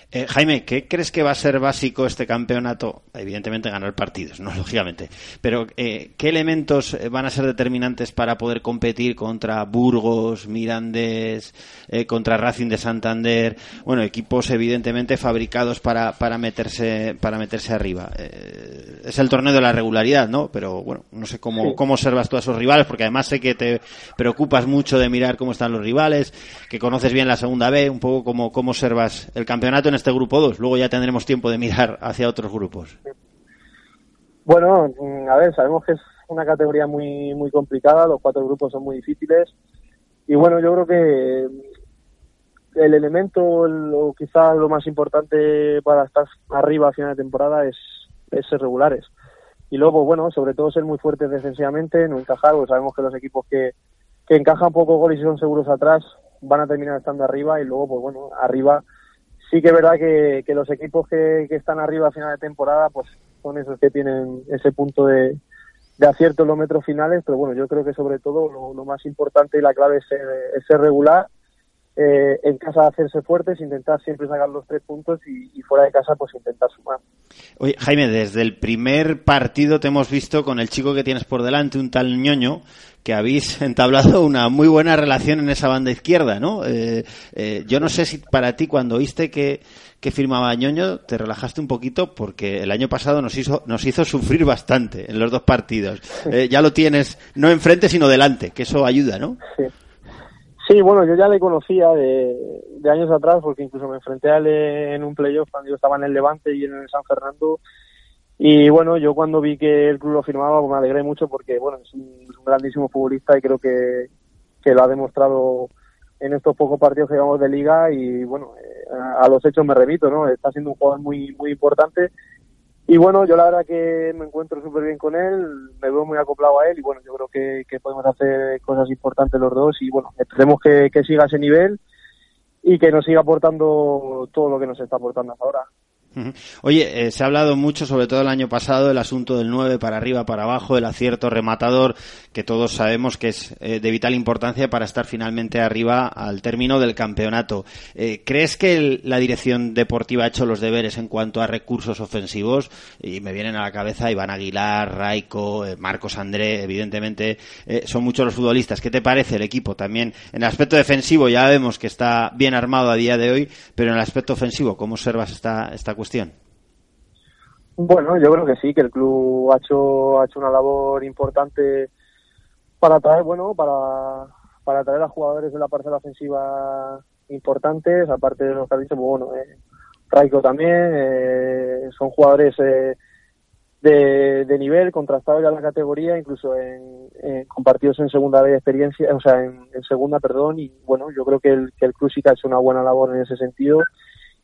Eh, Jaime, ¿qué crees que va a ser básico este campeonato? Evidentemente ganar partidos, ¿no? *laughs* Lógicamente. Pero eh, ¿qué elementos eh, van a ser determinantes para poder competir contra Burgos, Mirandés, eh, contra Racing de Santander? Bueno, equipos evidentemente fabricados para, para meterse para meterse arriba. Es el torneo de la regularidad, ¿no? Pero bueno, no sé cómo, cómo observas tú a esos rivales, porque además sé que te preocupas mucho de mirar cómo están los rivales, que conoces bien la segunda B, un poco cómo, cómo observas el campeonato en este grupo 2. Luego ya tendremos tiempo de mirar hacia otros grupos. Bueno, mm, a ver, sabemos que es una categoría muy muy complicada, los cuatro grupos son muy difíciles y bueno, yo creo que mm, el elemento el- quizás lo más importante para estar arriba a final de temporada es, es ser regulares. Y luego, bueno, sobre todo ser muy fuertes defensivamente, no encajar, porque sabemos que los equipos que, que encajan pocos goles y son seguros atrás van a terminar estando arriba y luego, pues bueno, arriba sí que es verdad que, que los equipos que, que están arriba a final de temporada, pues son esos que tienen ese punto de, de acierto en los metros finales, pero bueno, yo creo que sobre todo lo, más importante y la clave es ser, es ser regular, eh, en casa hacerse fuertes, intentar siempre sacar los tres puntos y, y fuera de casa pues intentar sumar. Oye, Jaime, desde el primer partido te hemos visto con el chico que tienes por delante, un tal ñoño, que habéis *laughs* entablado una muy buena relación en esa banda izquierda, ¿no? Eh, eh, yo no sé si para ti cuando oíste que, que firmaba ñoño te relajaste un poquito porque el año pasado nos hizo, nos hizo sufrir bastante en los dos partidos. Eh, ya lo tienes no enfrente sino delante, que eso ayuda, ¿no? Sí. Sí, bueno, yo ya le conocía de, años atrás porque incluso me enfrenté a él en un playoff cuando yo estaba en el Levante y en el San Fernando. Y bueno, yo cuando vi que el club lo firmaba, pues me alegré mucho porque, bueno, es un, es un grandísimo futbolista y creo que, que lo ha demostrado en estos pocos partidos que llevamos de liga y, bueno, eh, a, a los hechos me remito, ¿no? Está siendo un jugador muy, muy importante. Y bueno, yo la verdad que me encuentro súper bien con él, me veo muy acoplado a él y bueno, yo creo que, podemos hacer cosas importantes los dos y bueno, esperemos que siga ese nivel y que nos siga aportando todo lo que nos está aportando hasta ahora. Oye, eh, se ha hablado mucho, sobre todo el año pasado, del asunto del 9 para arriba, para abajo, el acierto rematador, que todos sabemos que es eh, de vital importancia para estar finalmente arriba al término del campeonato. Eh, ¿Crees que el- la dirección deportiva ha hecho los deberes en cuanto a recursos ofensivos? Y me vienen a la cabeza Iván Aguilar, Raico, Marcos André, evidentemente, son muchos los futbolistas. ¿Qué te parece el equipo? También en el aspecto defensivo ya vemos que está bien armado a día de hoy, pero en el aspecto ofensivo, ¿cómo observas esta, esta cuestión? Bueno, yo creo que sí, que el club ha hecho, ha hecho una labor importante para traer, bueno, para, para traer a jugadores de la parcela ofensiva importantes, aparte de los que has dicho, pues bueno, eh, también, eh, son jugadores eh, de, nivel, contrastados ya en la categoría, incluso en, compartidos en segunda de experiencia, o sea, en, en segunda, perdón, y bueno, yo creo que el, que el club sí que ha hecho una buena labor en ese sentido.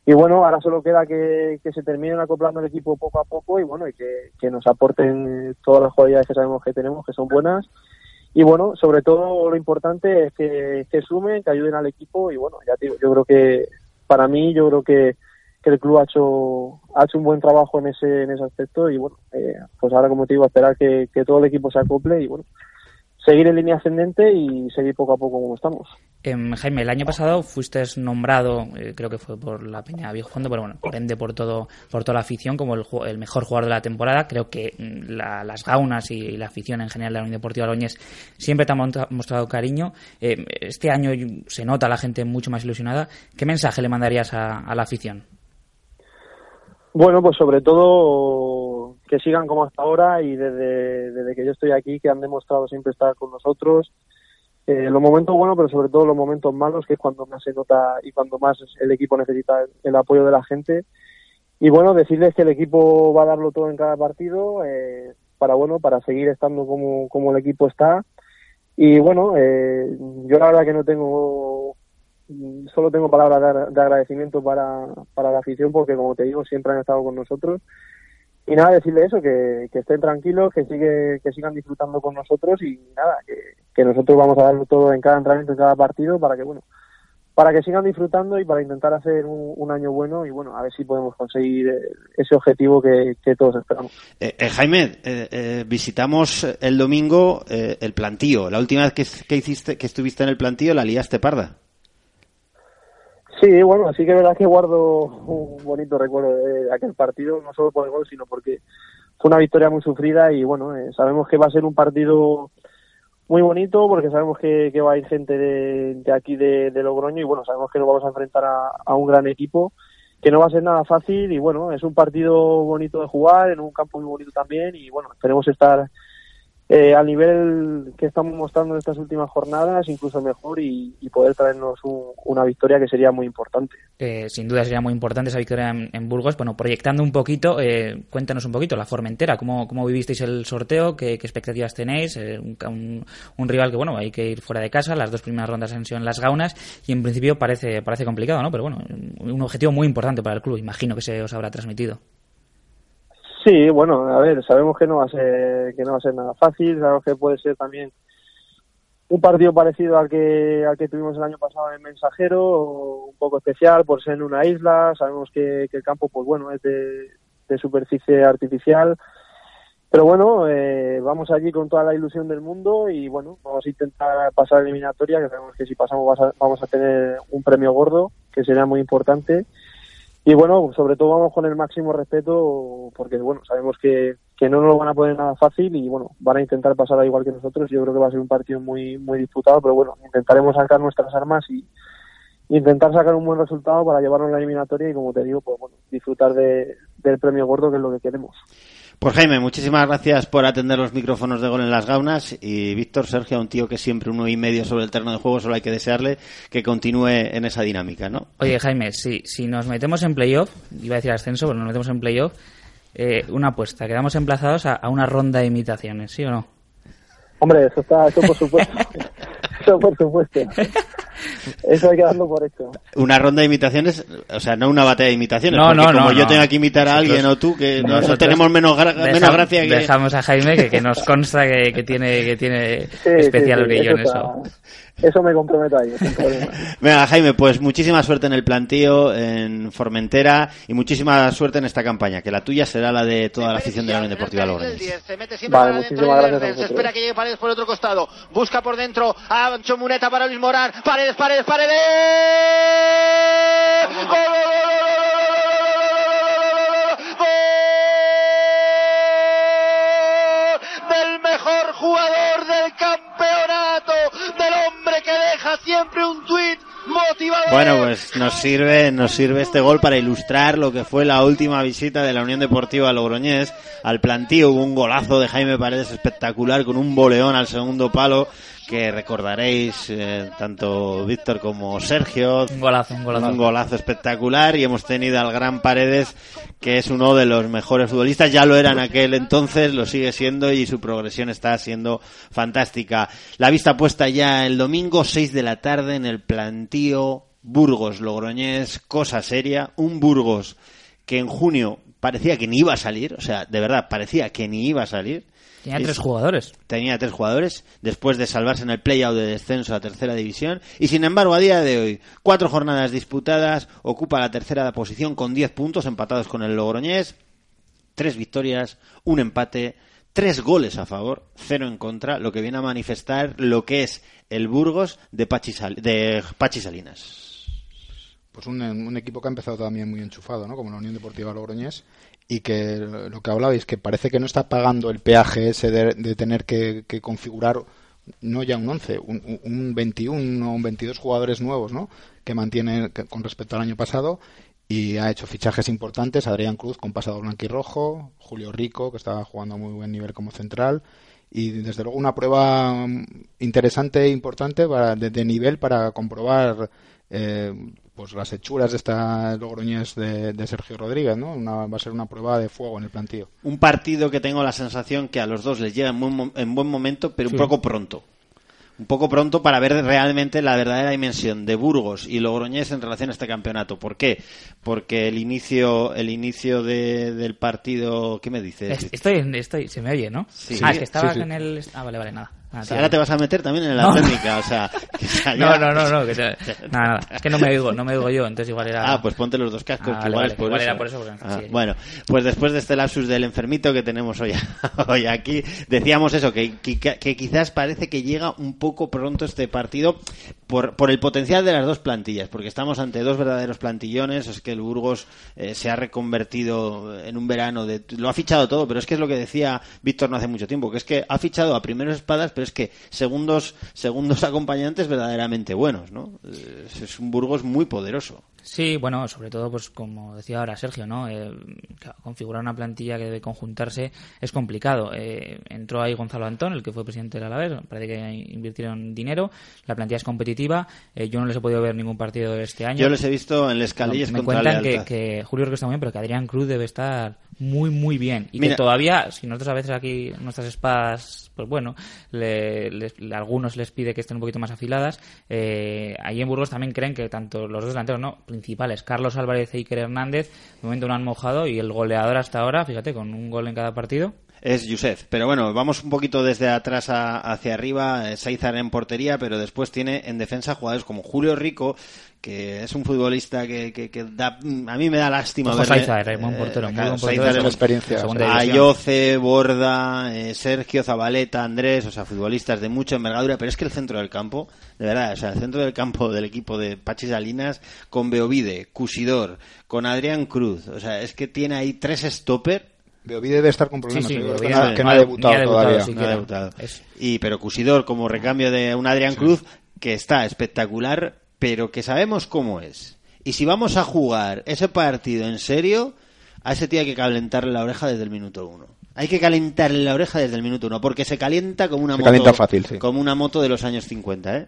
Y bueno, ahora solo queda que, que se terminen acoplando el equipo poco a poco y bueno, y que, que nos aporten todas las cualidades que sabemos que tenemos, que son buenas. Y bueno, sobre todo lo importante es que, que sumen, que ayuden al equipo y bueno, ya te digo, yo creo que para mí, yo creo que, que el club ha hecho, ha hecho un buen trabajo en ese, en ese aspecto y bueno, eh, pues ahora como te digo, esperar que, que todo el equipo se acople y bueno, seguir en línea ascendente y seguir poco a poco como estamos. Em, Jaime, el año pasado fuiste nombrado, eh, creo que fue por la Peña Viejo Fondo, pero bueno, por ende por todo, por toda la afición como el, mejor jugador de la temporada. Creo que mm, la- las gaunas y, y la afición en general de la Unión Deportiva Loñez siempre te han mostrado cariño. Eh, este año se nota la gente mucho más ilusionada. ¿Qué mensaje le mandarías a, a la afición? Bueno, pues sobre todo que sigan como hasta ahora y desde, desde que yo estoy aquí, que han demostrado siempre estar con nosotros. Eh, los momentos buenos, pero sobre todo los momentos malos, que es cuando más se nota y cuando más el equipo necesita el, apoyo de la gente. Y bueno, decirles que el equipo va a darlo todo en cada partido eh, para bueno para seguir estando como, como el equipo está. Y bueno, eh, yo la verdad que no tengo solo tengo palabras de, de agradecimiento para, para la afición porque como te digo siempre han estado con nosotros y nada decirle eso que, que estén tranquilos que sigue que sigan disfrutando con nosotros y nada que, nosotros vamos a darlo todo en cada entrenamiento en cada partido para que bueno para que sigan disfrutando y para intentar hacer un, año bueno y bueno a ver si podemos conseguir eh, ese objetivo que, todos esperamos Eh, eh, Jaime, eh, eh, visitamos el domingo el plantío. La última vez que, que hiciste, que estuviste en el plantío la liaste parda. Sí, bueno, sí que verdad que guardo un bonito recuerdo de aquel partido, no solo por el gol, sino porque fue una victoria muy sufrida y bueno, eh, sabemos que va a ser un partido muy bonito porque sabemos que, que va a ir gente de, aquí de, de Logroño y bueno, sabemos que nos vamos a enfrentar a, a un gran equipo que no va a ser nada fácil y bueno, es un partido bonito de jugar en un campo muy bonito también y bueno, esperemos estar eh, al nivel que estamos mostrando en estas últimas jornadas, incluso mejor y, poder traernos un- una victoria que sería muy importante. Eh, sin duda sería muy importante esa victoria en, Burgos. Bueno, proyectando un poquito, eh, cuéntanos un poquito la Formentera, ¿cómo, cómo vivisteis el sorteo? ¿Qué, expectativas tenéis? Eh, un, un- un rival que, bueno, hay que ir fuera de casa, las dos primeras rondas han sido en las gaunas y en principio parece, parece complicado, ¿no? Pero bueno, un objetivo muy importante para el club, imagino que se os habrá transmitido. Sí, bueno, a ver, sabemos que no va a ser que no va a ser nada fácil, sabemos que puede ser también un partido parecido al que al que tuvimos el año pasado en Mensajero, un poco especial por ser en una isla, sabemos que, el campo pues bueno, es de, superficie artificial, pero bueno, eh, vamos allí con toda la ilusión del mundo y bueno, vamos a intentar pasar eliminatoria, que sabemos que si pasamos a- vamos a tener un premio gordo, que sería muy importante. Y bueno, sobre todo vamos con el máximo respeto porque bueno, sabemos que, que no nos lo van a poner nada fácil y bueno, van a intentar pasar al igual que nosotros. Yo creo que va a ser un partido muy muy disputado, pero bueno, intentaremos sacar nuestras armas y intentar sacar un buen resultado para llevarnos a la eliminatoria y como te digo, pues bueno, disfrutar de, del premio gordo que es lo que queremos. Pues Jaime, muchísimas gracias por atender los micrófonos de gol en las gaunas y Víctor, Sergio, un tío que siempre uno y medio sobre el terreno de juego, solo hay que desearle que continúe en esa dinámica, ¿no? Oye, Jaime, si, si nos metemos en playoff, iba a decir ascenso, pero nos metemos en playoff, eh, una apuesta, quedamos emplazados a, a una ronda de imitaciones, ¿sí o no? Hombre, eso está, eso por supuesto. *laughs* eso por supuesto. Eso hay que darlo por hecho. Una ronda de imitaciones, o sea, no una batalla de imitaciones, No, no, como no, yo no. tenga que imitar a alguien Nosotros- o tú, que nosotros nosotros tenemos menos, gra- deja- menos gracia que... Dejamos a Jaime que, que nos consta que, que tiene, que tiene Sí, especial sí, sí, brillo en eso eso. está- Eso me comprometo ahí, sin problema. *laughs* Venga, Jaime, pues muchísima suerte en el plantío en Formentera y muchísima suerte en esta campaña, que la tuya será la de toda la afición de la Unión Deportiva Logroñés. Se mete siempre Vale, para muchísimas gracias. Se espera que llegue Paredes por el otro costado. Busca por dentro a Ancho Muneta para Luis Morán. Paredes, Paredes, Paredes. ¡Gol, gol, gol, gol! Del mejor jugador del campeonato. Del hombre que deja siempre un tuit motivador. Bueno, pues nos sirve, nos sirve este gol para ilustrar lo que fue la última visita de la Unión Deportiva Logroñés al plantío. Hubo un golazo de Jaime Paredes espectacular con un boleón al segundo palo que recordaréis eh, tanto Víctor como Sergio. Un golazo, un golazo. Un golazo espectacular y hemos tenido al gran Paredes que es uno de los mejores futbolistas, ya lo era en aquel entonces, lo sigue siendo y su progresión está siendo fantástica. La vista puesta ya el domingo 6 de la tarde en el plantío Burgos Logroñés, cosa seria, un Burgos que en junio parecía que ni iba a salir, o sea, de verdad, parecía que ni iba a salir. Tenía Es- tres jugadores. Tenía tres jugadores después de salvarse en el play-out de descenso a tercera división y sin embargo a día de hoy, cuatro jornadas disputadas, ocupa la tercera posición con 10 puntos empatados con el Logroñés, tres victorias, un empate, tres goles a favor, cero en contra, lo que viene a manifestar lo que es el Burgos de Pachi, Sal- de Pachi Salinas. Pues un, un equipo que ha empezado también muy enchufado, ¿no? Como la Unión Deportiva Logroñés y que lo que hablabais, que parece que no está pagando el peaje ese de, tener que, que configurar no ya un 11, un, un- un 21 o un 22 jugadores nuevos, ¿no? Que mantiene con respecto al año pasado y ha hecho fichajes importantes, Adrián Cruz con pasado blanquirrojo, Julio Rico que estaba jugando a muy buen nivel como central y desde luego una prueba mm, interesante e importante para, de, de nivel para comprobar eh, pues las hechuras de esta Logroñés de, de Sergio Rodríguez, ¿no? Una- va a ser una prueba de fuego en el plantío. Un partido que tengo la sensación que a los dos les llega en buen, mo- en buen momento, pero Sí. un poco pronto. Un poco pronto para ver realmente la verdadera dimensión de Burgos y Logroñés en relación a este campeonato. ¿Por qué? Porque el inicio, el inicio de- del partido, ¿qué me dices? Es- Estoy, estoy, se me oye, ¿no? Sí. Ah, es que estaba Sí, sí. en el... Ah, vale, vale, nada. Ah, O sea, tío. ahora te vas a meter también en la No. técnica, o sea, *laughs* que No, no, no, no, que te- *laughs* nada, nada. Es que no me oigo, no me oigo yo, entonces igual era... Ah, pues ponte los dos cascos, Ah, que igual vale, es por igual eso. era por eso, porque- Ah, sí. Bueno, pues después de este lapsus del enfermito que tenemos hoy, *laughs* hoy aquí, decíamos eso, que, que, que quizás parece que llega un poco pronto este partido por, por el potencial de las dos plantillas, porque estamos ante dos verdaderos plantillones, es que el Burgos eh, se ha reconvertido en un verano, de, lo ha fichado todo, pero es que es lo que decía Víctor no hace mucho tiempo, que es que ha fichado a primeros espadas, pero es que segundos, segundos *laughs* acompañantes verdaderamente buenos, ¿no? Es un Burgos muy poderoso. Sí, bueno, sobre todo, pues como decía ahora Sergio, ¿no? Eh, configurar una plantilla que debe conjuntarse es complicado. Eh, entró ahí Gonzalo Antón, el que fue presidente del Alavés, parece que invirtieron dinero, la plantilla es competitiva, eh, yo no les he podido ver ningún partido este año. Yo les he visto en Les Calillas Me contra cuentan que, Julio está muy bien, pero que Adrián Cruz debe estar muy, muy bien. Y Mira- que todavía, si nosotros a veces aquí nuestras espadas, pues bueno, le- les- le- a algunos les pide que estén un poquito más afiladas, eh, ahí en Burgos también creen que tanto los dos delanteros, no, principales, Carlos Álvarez e Iker Hernández, de momento no han mojado y el goleador hasta ahora, fíjate, con un gol en cada partido. Es Yusef. Pero bueno, vamos un poquito desde atrás a- hacia arriba. Eh, Saizar en portería, pero después tiene en defensa jugadores como Julio Rico, que es un futbolista que, que, que da, a mí me da lástima Ojo, verle. Saizar, eh, buen portero, claro, buen portero Saizar es- experiencia. Ayoce, Borda, eh, Sergio, Zabaleta, Andrés, o sea, futbolistas de mucha envergadura, pero es que el centro del campo, de verdad, o sea, el centro del campo *laughs* del equipo de Pachi Salinas, con Beovide, Cusidor, con Adrián Cruz, o sea, es que tiene ahí tres stopper Beovide debe estar con problemas. Sí, sí, que, no, no- que no ha ha debutado todavía. sí. no ha debutado. Y pero Cusidor como recambio de un Adrián Cruz que está espectacular, pero que sabemos cómo es. Y si vamos a jugar ese partido en serio, a ese tío hay que calentarle la oreja desde el minuto uno. Hay que calentarle la oreja desde el minuto uno, porque se calienta como una Se moto, calienta fácil, sí. como una moto de los años 50, ¿eh?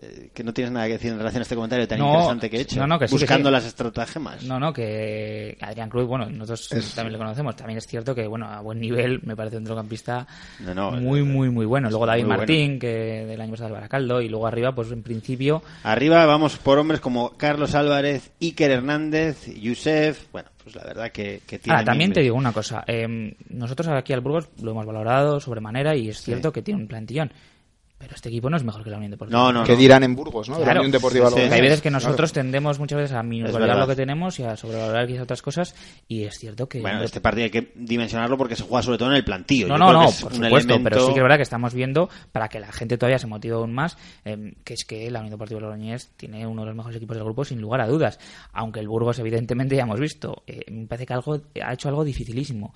Eh, Que no tienes nada que decir en relación a este comentario tan No, interesante que he hecho. no, no, que sí, que buscando sí. las estratagemas. No, no, que Adrián Cruz, bueno, nosotros también le conocemos. También es cierto que, bueno, a buen nivel me parece un centrocampista no, muy, eh, muy, muy bueno. Luego David bueno. Martín, que del año pasado del Baracaldo, y luego arriba, pues en principio, Arriba vamos por hombres como Carlos Álvarez, Iker Hernández, Yusef. Bueno, pues la verdad que, que tiene. Ahora, también mil te digo una cosa. eh, nosotros aquí al Burgos lo hemos valorado sobremanera y es cierto que tiene un plantillón. Pero este equipo no es mejor que la Unión Deportiva. No, no, Que dirán en Burgos, ¿no? De la Claro. Unión Deportiva Sí, sí, hay veces que Claro. nosotros tendemos muchas veces a minusvalorar lo que tenemos y a sobrevalorar quizás otras cosas. Y es cierto que. Bueno, este partido hay que dimensionarlo porque se juega sobre todo en el plantillo. No, Yo no, creo no, que es por supuesto, elemento- pero sí que es verdad que estamos viendo, para que la gente todavía se motive aún más, eh, que es que la Unión Deportiva Logroñés tiene uno de los mejores equipos del grupo, sin lugar a dudas. Aunque el Burgos, evidentemente, ya hemos visto, eh, me parece que algo ha hecho algo dificilísimo.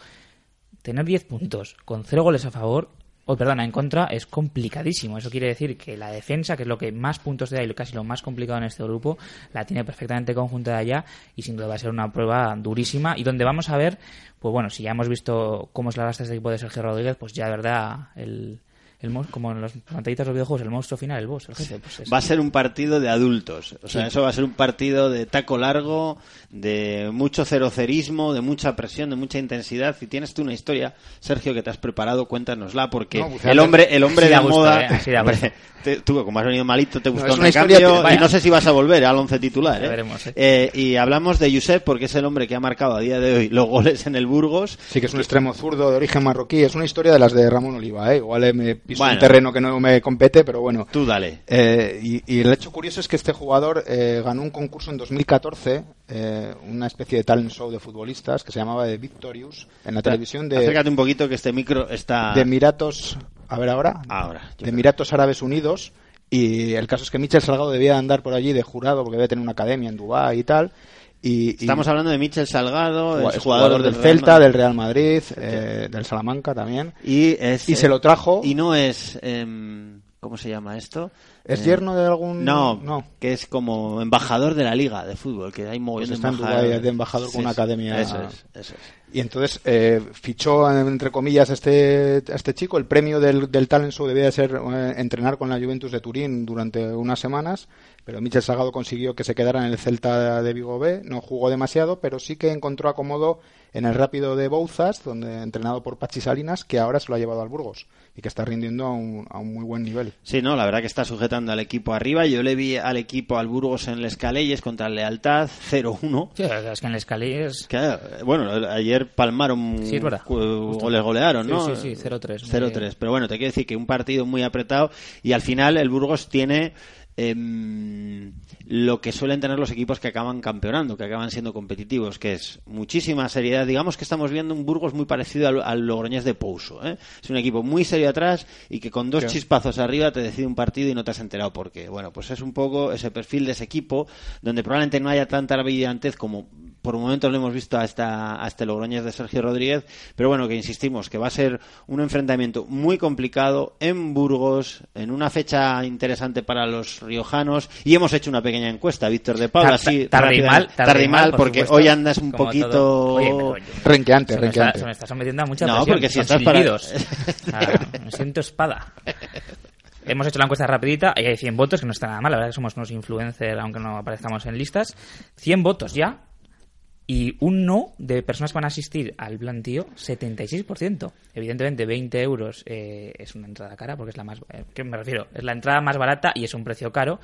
Tener 10 puntos con 0 goles a favor, o perdona, en contra, es complicadísimo. Eso quiere decir que la defensa, que es lo que más puntos te da y casi lo más complicado en este grupo, la tiene perfectamente conjuntada ya y sin duda va a ser una prueba durísima y donde vamos a ver, pues bueno, si ya hemos visto cómo es la gasta este equipo de Sergio Rodríguez, pues ya verdad el, el como en los pantallitas de los videojuegos, el monstruo final, el boss, el jefe, pues es- Va a ser un partido de adultos. O sea, Sí. eso va a ser un partido de taco largo, de mucho cerocerismo, de mucha presión, de mucha intensidad. Y tienes tú una historia, Sergio, que te has preparado, cuéntanosla, porque No, pues el hombre, el hombre Así de gusto, moda. eh. Hombre, *laughs* te- tú, como has venido malito, te busca es un que- y no sé si vas a volver al once titular. ¿eh? veremos, eh. Eh, y hablamos de Josep porque es el hombre que ha marcado a día de hoy los goles en el Burgos. Sí, que es un extremo zurdo de origen marroquí. Es una historia de las de Ramón Oliva, ¿eh? Igual eh, me piso Bueno. un terreno que no me compete, pero bueno. Tú dale. Eh, y, y el hecho curioso es que este jugador eh, ganó un concurso en 2014, eh, una especie de talent show de futbolistas que se llamaba The Victorious, en la televisión de, Acércate un poquito que este micro está. de Emiratos. A ver ahora. Ahora. De Emiratos Árabes Unidos. Y el caso es que Michel Salgado debía andar por allí de jurado porque debía tener una academia en Dubái y tal. Y, y- Estamos hablando de Michel Salgado, es el jugador, del Celta, del Real Madrid, eh, del Salamanca también. Y, es, Y se lo trajo. Y no es. em, ¿Cómo se llama esto? ¿Es Eh, yerno de algún.? No, no. que es como embajador de la liga de fútbol, que hay mogollón Pues de embajadores. De embajador con Sí, una academia. Eso es, eso es. Y entonces eh, fichó, entre comillas, a este, a este chico. El premio del, del talent show debía de ser eh, entrenar con la Juventus de Turín durante unas semanas, pero Michel Salgado consiguió que se quedara en el Celta de Vigo B. No jugó demasiado, pero sí que encontró acomodo en el Rápido de Bouzas, donde entrenado por Pachi Salinas, que ahora se lo ha llevado al Burgos y que está rindiendo a un, a un muy buen nivel. Sí, no, la verdad que está sujetando al equipo arriba. Yo le vi al equipo al Burgos en Les Caleyes contra el Lealtad 0-1. Sí, es que en el Escalés... Que, bueno, ayer palmaron, Sí, o les golearon, Sí, ¿no? sí, sí, 0-3. 0-3. Pero bueno, te quiero decir que un partido muy apretado y al final el Burgos tiene em, lo que suelen tener los equipos que acaban campeonando, que acaban siendo competitivos, que es muchísima seriedad. Digamos que estamos viendo un Burgos muy parecido al, al Logroñés de Pouso. ¿eh? Es un equipo muy serio atrás y que con dos chispazos arriba te decide un partido y no te has enterado por qué. Bueno, pues es un poco ese perfil de ese equipo donde probablemente no haya tanta brillantez como por momentos lo hemos visto a, esta, a este Logroñés de Sergio Rodríguez, pero bueno, que insistimos que va a ser un enfrentamiento muy complicado en Burgos, en una fecha interesante para los riojanos, y hemos hecho una pequeña encuesta, Víctor de Paula, así tarde y mal, tarde y mal, por porque supuesto, hoy andas un poquito... todo. Oye, pero oye, Renqueante, se me está- renqueante. Se me está sometiendo a mucha No, presión. porque si estás para- *laughs* me siento espada. Hemos hecho la encuesta rapidita y hay 100 votos, que no está nada mal. La verdad que somos unos influencers, aunque no aparezcamos en listas. 100 votos ya. Y un no de personas que van a asistir al plan tío, 76%. Evidentemente, 20 euros eh, es una entrada cara, porque es la más... Eh, ¿Qué me refiero? Es la entrada más barata y es un precio caro.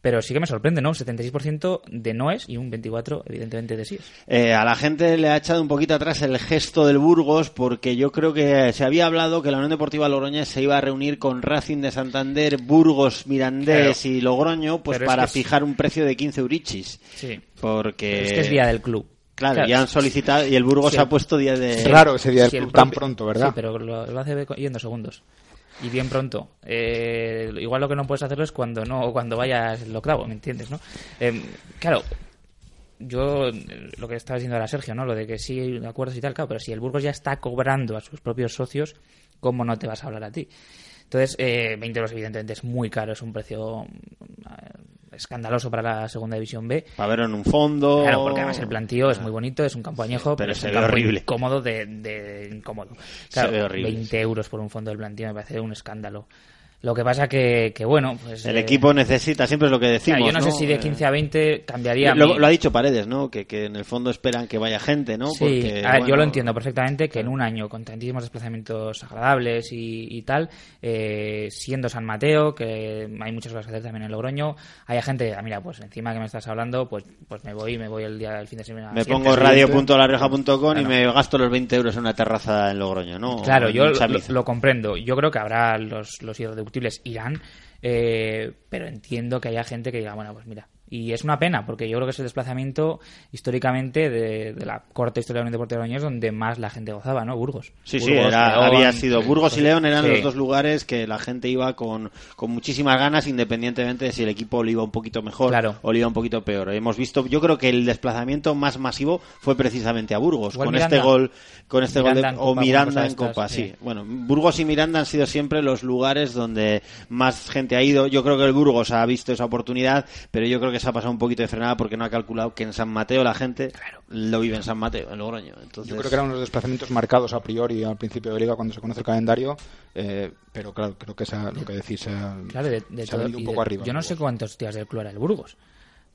Pero sí que me sorprende, ¿no? Un 76% de noes y un 24% evidentemente de sí. Eh, a la gente le ha echado un poquito atrás el gesto del Burgos porque yo creo que se había hablado que la Unión Deportiva Logroñés se iba a reunir con Racing de Santander, Burgos, Mirandés y Logroño pues para fijar un precio de 15 eurichis. Sí. Porque... Es que es día del club. Claro, Claro. ya han solicitado y el Burgos Sí. ha puesto día de... Raro ese día Sí, el tan pronto, ¿verdad? Sí, pero lo, lo hace yendo segundos. Y bien pronto. Eh, igual lo que no puedes hacerlo es cuando no cuando vayas el octavo, ¿me entiendes? ¿no? Eh, claro, yo eh, lo que estaba diciendo ahora Sergio, ¿no? Lo de que sí, de acuerdos y tal, claro, pero si el Burgos ya está cobrando a sus propios socios, ¿cómo no te vas a hablar a ti? Entonces, eh, 20 euros evidentemente es muy caro, es un precio escandaloso para la segunda división B. Para verlo en un fondo... Claro, porque además el plantío es muy bonito, es un campo añejo, Pero pero, se es ve campo horrible. incómodo de, de incómodo. Se Claro, ve horrible. 20 euros por un fondo del plantío me parece un escándalo. Lo que pasa que, que bueno, pues... El eh, equipo necesita, siempre es lo que decimos, claro, yo no, sé si de Eh, 15 a 20 cambiaría... Lo, lo ha dicho Paredes, ¿no? Que, que en el fondo esperan que vaya gente, ¿no? Sí, Porque, a ver, yo lo entiendo perfectamente que en un año con tantísimos desplazamientos agradables y, y tal, eh, siendo San Mateo, que hay muchas cosas que hacer también en Logroño, hay gente, ah, mira, pues encima que me estás hablando, pues pues me voy, me voy el día del fin de semana. Me pongo radio.larioja.com y Claro. me gasto los 20 euros en una terraza en Logroño, ¿no? Claro, yo lo comprendo. Yo creo que habrá los, los irreductibles irán, eh, pero entiendo que haya gente que diga, bueno, pues mira. Y es una pena, porque yo creo que es el desplazamiento históricamente de, de la corta historia de la Unión Deportiva Logroñés donde más la gente gozaba, ¿no? Burgos. Sí, sí, era- León, había sido Burgos y León eran sí. los dos lugares que la gente iba con, con muchísimas ganas independientemente de si el equipo le iba un poquito mejor Claro. o le iba un poquito peor. Hemos visto, yo creo que el desplazamiento más masivo fue precisamente a Burgos Igual con Miranda. este gol, con este Miranda gol de- o Miranda en de Copa, estas, sí. sí. Bueno, Burgos y Miranda han sido siempre los lugares donde más gente ha ido. Yo creo que el Burgos ha visto esa oportunidad, pero yo creo que se ha pasado un poquito de frenada porque no ha calculado que en San Mateo la gente lo vive en San Mateo, en Logroño. Entonces, Yo creo que eran unos desplazamientos marcados a priori al principio de liga cuando se conoce el calendario, eh, pero claro, creo que esa, lo que decís se ha, Claro, de, de se ha todo- venido un poco de- arriba. Yo no sé cuántos días del club era el Burgos.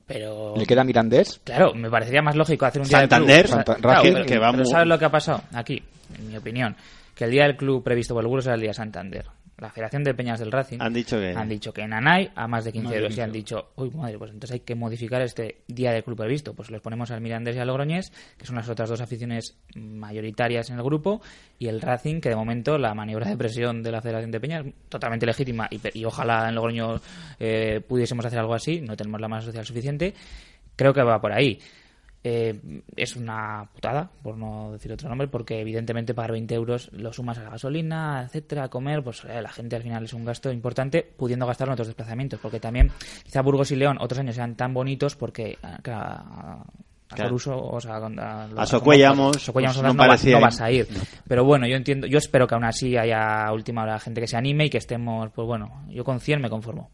Pero. ¿Le queda Mirandés? Claro, me parecería más lógico hacer un día Santander, del club. Santa- Claro, Racing, pero- que va pero ¿Sabes lo que ha pasado aquí? En mi opinión. Que el día del club previsto por el Burgos era el día de Santander. La Federación de Peñas del Racing Han dicho que- han dicho que en Anay a más de 15 Más de euros y 15 han dicho, uy madre, pues entonces hay que modificar este día del club previsto. Pues los ponemos al Mirandés y al Logroñés, que son las otras dos aficiones mayoritarias en el grupo, y el Racing, que de momento la maniobra de presión de la Federación de Peñas es totalmente legítima y, pe- y ojalá en Logroño eh, pudiésemos hacer algo así, no tenemos la masa social suficiente. Creo que va por ahí. Eh, es una putada, por no decir otro nombre, porque evidentemente pagar 20 euros lo sumas a la gasolina, etcétera, a comer, pues eh, la gente al final es un gasto importante, pudiendo gastarlo en otros desplazamientos, porque también quizá Burgos y León otros años eran tan bonitos porque ah, claro, Claro. O sea, a, A Socuellamos, a Socuellamos pues, no, no vas- no vas a ir. Pero bueno, yo entiendo, yo espero que aún así haya última hora gente que se anime y que estemos, pues bueno, yo con 100 me conformo.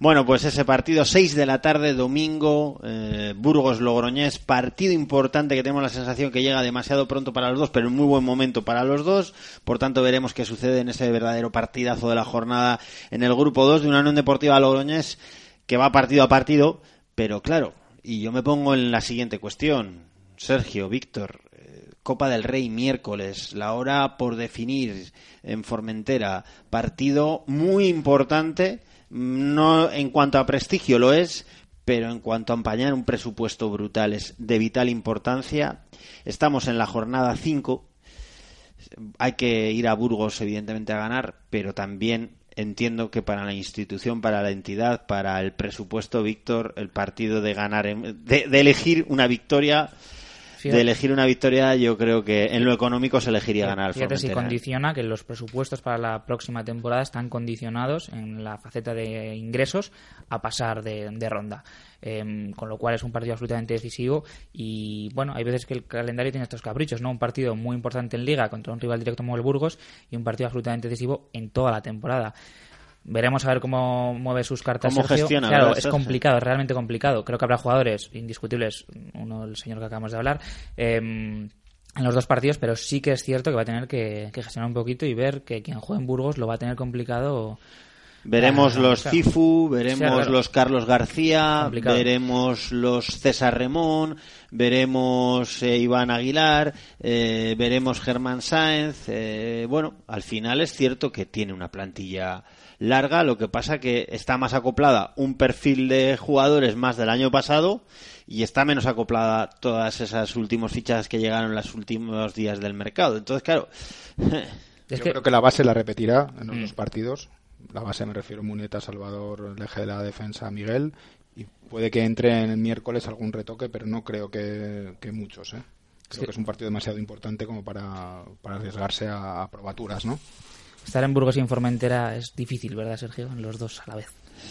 Bueno, pues ese partido, 6 de la tarde, domingo, eh, Burgos-Logroñés, partido importante que tenemos la sensación que llega demasiado pronto para los dos, pero en muy buen momento para los dos. Por tanto, veremos qué sucede en ese verdadero partidazo de la jornada en el grupo 2 de una Unión Deportiva Logroñés que va partido a partido, pero claro, y yo me pongo en la siguiente cuestión. Sergio, Víctor, eh, Copa del Rey miércoles, la hora por definir en Formentera, partido muy importante No en cuanto a prestigio lo es, pero en cuanto a empañar un presupuesto brutal es de vital importancia. Estamos en la jornada 5. Hay que ir a Burgos, evidentemente, a ganar, pero también entiendo que para la institución, para la entidad, para el presupuesto, Víctor, el partido de ganar, de elegir una victoria, Fíjate. de elegir una victoria, yo creo que en lo económico se elegiría ganar al Fíjate si condiciona que los presupuestos para la próxima temporada están condicionados en la faceta de ingresos a pasar de, de ronda. Em, con lo cual es un partido absolutamente decisivo y bueno, hay veces que el calendario tiene estos caprichos, ¿no? Un partido muy importante en Liga contra un rival directo como el Burgos y un partido absolutamente decisivo en toda la temporada. Veremos a ver cómo mueve sus cartas ¿Cómo Sergio. gestiona, Claro, es complicado, es realmente complicado. Creo que habrá jugadores indiscutibles, uno el señor que acabamos de hablar, em, en los dos partidos, pero sí que es cierto que va a tener que, que gestionar un poquito y ver que quien juegue en Burgos lo va a tener complicado. Veremos Ah, los. Cifu, veremos claro. los Carlos García, Complicado. veremos los César Remón, veremos eh, Iván Aguilar, eh, veremos Germán Sáenz. eh, bueno, al final es cierto que tiene una plantilla larga, lo que pasa que está más acoplada un perfil de jugadores más del año pasado y está menos acoplada todas esas últimas fichas que llegaron en los últimos días del mercado. Entonces, claro, *laughs* Yo creo que la base la repetirá en los Mm. dos partidos. La base me refiero Muneta, Salvador, el eje de la defensa, Miguel. Y puede que entre en el miércoles algún retoque, pero no creo que, que muchos. ¿eh? Creo Sí. que es un partido demasiado importante como para, para arriesgarse a, a probaturas, ¿no? Estar en Burgos y en Formentera es difícil, ¿verdad, Sergio? Los dos a la vez.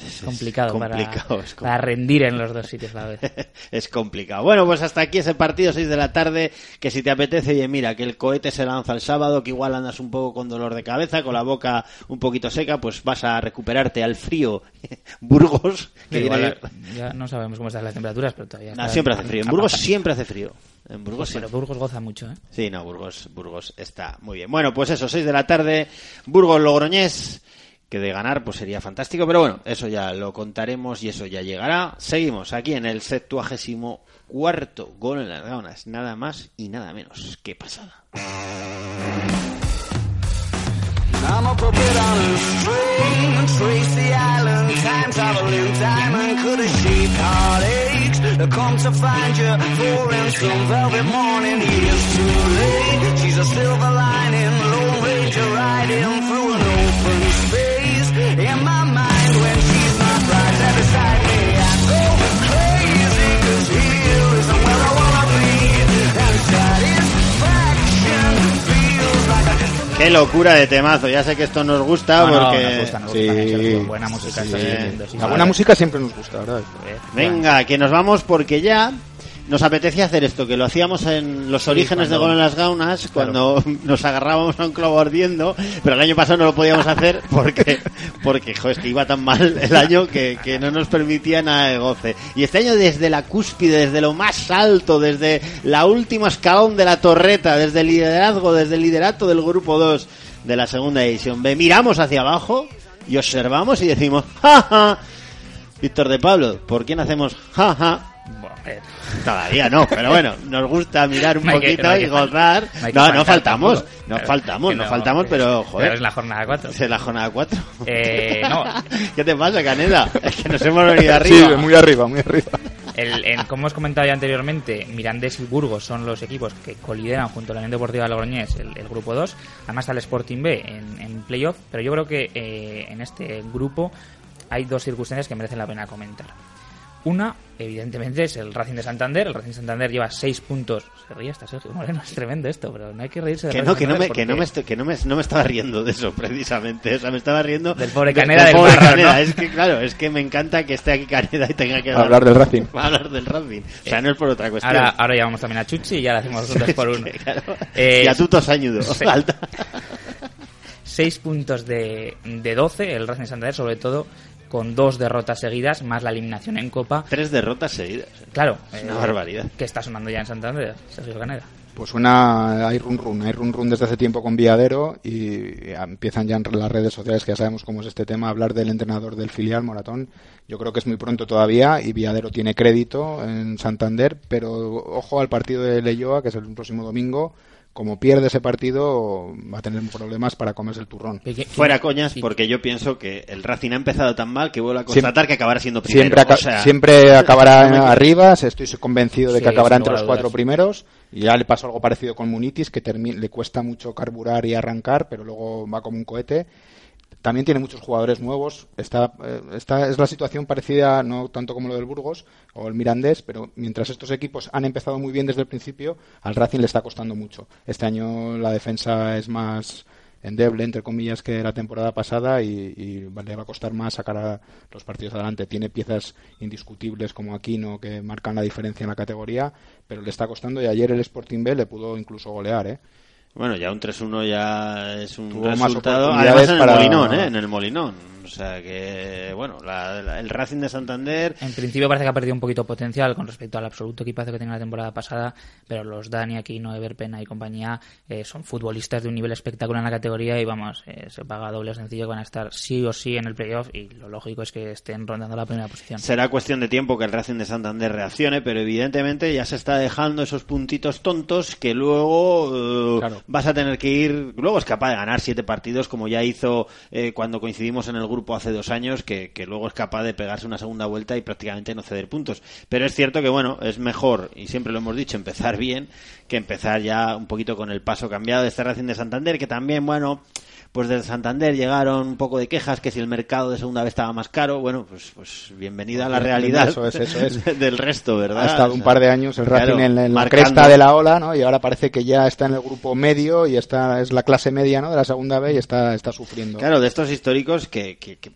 Es complicado, complicado, para, es complicado. para rendir en los dos sitios a la vez. *laughs* es complicado. Bueno, pues hasta aquí ese partido, 6 de la tarde, que si te apetece, oye, mira, que el cohete se lanza el sábado, que igual andas un poco con dolor de cabeza, con la boca un poquito seca, pues vas a recuperarte al frío *laughs* Burgos. Que Igual, ya no sabemos cómo están las temperaturas, pero todavía No, siempre hace frío. En Burgos siempre hace frío. En Burgos Pues, pero sí. Burgos goza mucho, ¿eh? Sí, no, Burgos, Burgos está muy bien. Bueno, pues eso, 6 de la tarde, Burgos Logroñés, que de ganar pues sería fantástico, pero bueno, eso ya lo contaremos y eso ya llegará. Seguimos aquí en el septuagésimo cuarto gol en las gaunas, nada más y nada menos. Qué pasada. Qué locura de temazo, ya sé que esto nos gusta No, no, porque... nos gusta, nos gusta, Sí. Sergio. Buena música Sí, está sí. viviendo, sí, La buena música siempre nos gusta, ¿verdad? Venga, que nos vamos porque ya nos apetecía hacer esto, que lo hacíamos en los Sí, orígenes de Gol en las Gaunas, cuando *laughs* nos agarrábamos a un clavo ardiendo, pero el año pasado no lo podíamos hacer *laughs* porque, porque joder, es que iba tan mal el año que, que no nos permitía nada de goce. Y este año desde la cúspide, desde lo más alto, desde la última escalón de la torreta, desde el liderazgo, desde el liderato del grupo 2 de la segunda división B, miramos hacia abajo y observamos y decimos, ¡ja, ja! Víctor de Pablo, ¿por quién hacemos ja, ja? Bueno, Todavía no, pero bueno, nos gusta mirar un *laughs* No hay que- poquito no y gozar. no No, faltamos, tampoco. no Pero faltamos, que no no, faltamos, pero joder. pero es la jornada 4. Es la jornada 4. Eh, no. *laughs* ¿Qué te pasa, Canela? Es que nos hemos venido Sí, arriba. muy arriba, muy arriba. El, en- como os comentaba ya anteriormente, Mirandés y Burgos son los equipos que colideran junto a la Unión Deportiva Logroñés el, el grupo 2. Además está el Sporting B en, en playoff, pero yo creo que eh, en este grupo hay dos circunstancias que merecen la pena comentar. Una, evidentemente, es el Racing de Santander. El Racing de Santander lleva seis puntos. Se ríe hasta Sergio Moreno, es tremendo esto, pero no hay que reírse de Que no, que no me, Santander que no me, porque- que no me, no me estaba riendo de eso, *laughs* precisamente. O sea, me estaba riendo Del pobre de- Caneda del pobre Marrón, Caneda. ¿no? Es que, claro, es que me encanta que esté aquí Caneda y tenga que Hablar del Racing. *laughs* hablar del Racing. O sea, no es por otra cuestión. Ahora, ahora llamamos también a Chuchi y ya le hacemos *laughs* dos por uno. Claro. Eh, y a Tutos Añudo. sí. Falta. 6 puntos de, de 12, el Racing de Santander, sobre todo con dos derrotas seguidas, más la eliminación en Copa. Tres derrotas seguidas. Claro, Es una barbaridad. Que está sonando ya en Santander, Sergio Caneda. Pues una hay run run, hay run run desde hace tiempo con Viadero y empiezan ya en las redes sociales, que ya sabemos cómo es este tema, a hablar del entrenador del filial Moratón. Yo creo que es muy pronto todavía y Viadero tiene crédito en Santander, pero ojo al partido de Leyoa, que es el próximo domingo, como pierde ese partido, va a tener problemas para comerse el turrón. Fuera coñas, porque yo pienso que el Racing ha empezado tan mal que vuelvo a constatar que acabará siendo primero. Siempre, aca- O sea, siempre *laughs* acabará arriba, estoy convencido de que Sí, acabará entre los cuatro primeros. Y ya le pasó algo parecido con Munitis, que le cuesta mucho carburar y arrancar, pero luego va como un cohete. También tiene muchos jugadores nuevos. Está, eh, esta es la situación parecida, no tanto como lo del Burgos o el Mirandés, pero mientras estos equipos han empezado muy bien desde el principio, al Racing le está costando mucho. Este año la defensa es más endeble, entre comillas, que la temporada pasada y, y le va a costar más sacar a los partidos adelante. Tiene piezas indiscutibles como Aquino que marcan la diferencia en la categoría, pero le está costando y ayer el Sporting B le pudo incluso golear, ¿eh? Bueno, ya un 3-1 ya es un Tuvo resultado. Además en el para- Molinón, ¿eh? En el Molinón. O sea que, bueno, la- la- el Racing de Santander... En principio parece que ha perdido un poquito potencial con respecto al absoluto equipazo que tenía la temporada pasada, pero los Dani, Aquino, Everpena y compañía eh, son futbolistas de un nivel espectacular en la categoría y vamos, eh, se paga doble sencillo que van a estar sí o sí en el playoff y lo lógico es que estén rondando la primera posición. Será cuestión de tiempo que el Racing de Santander reaccione, pero evidentemente ya se está dejando esos puntitos tontos que luego eh, vas a tener que ir. Luego es capaz de ganar siete partidos, como ya hizo eh, cuando coincidimos en el grupo hace dos años, que, que luego es capaz de pegarse una segunda vuelta y prácticamente no ceder puntos. Pero es cierto que, bueno, es mejor, y siempre lo hemos dicho, empezar bien que empezar ya un poquito con el paso cambiado de este Racing de Santander, que también, bueno pues desde Santander llegaron un poco de quejas que si el mercado de segunda vez estaba más caro, bueno, pues, pues bienvenida a la realidad Eso es, eso es. *laughs* del resto, ¿verdad? Ha estado O un par de años el Racing claro, en, en la cresta de la ola, ¿no? Y ahora parece que ya está en el grupo medio y está es la clase media, ¿no? De la segunda B y está está sufriendo. Claro, de estos históricos que, que- que,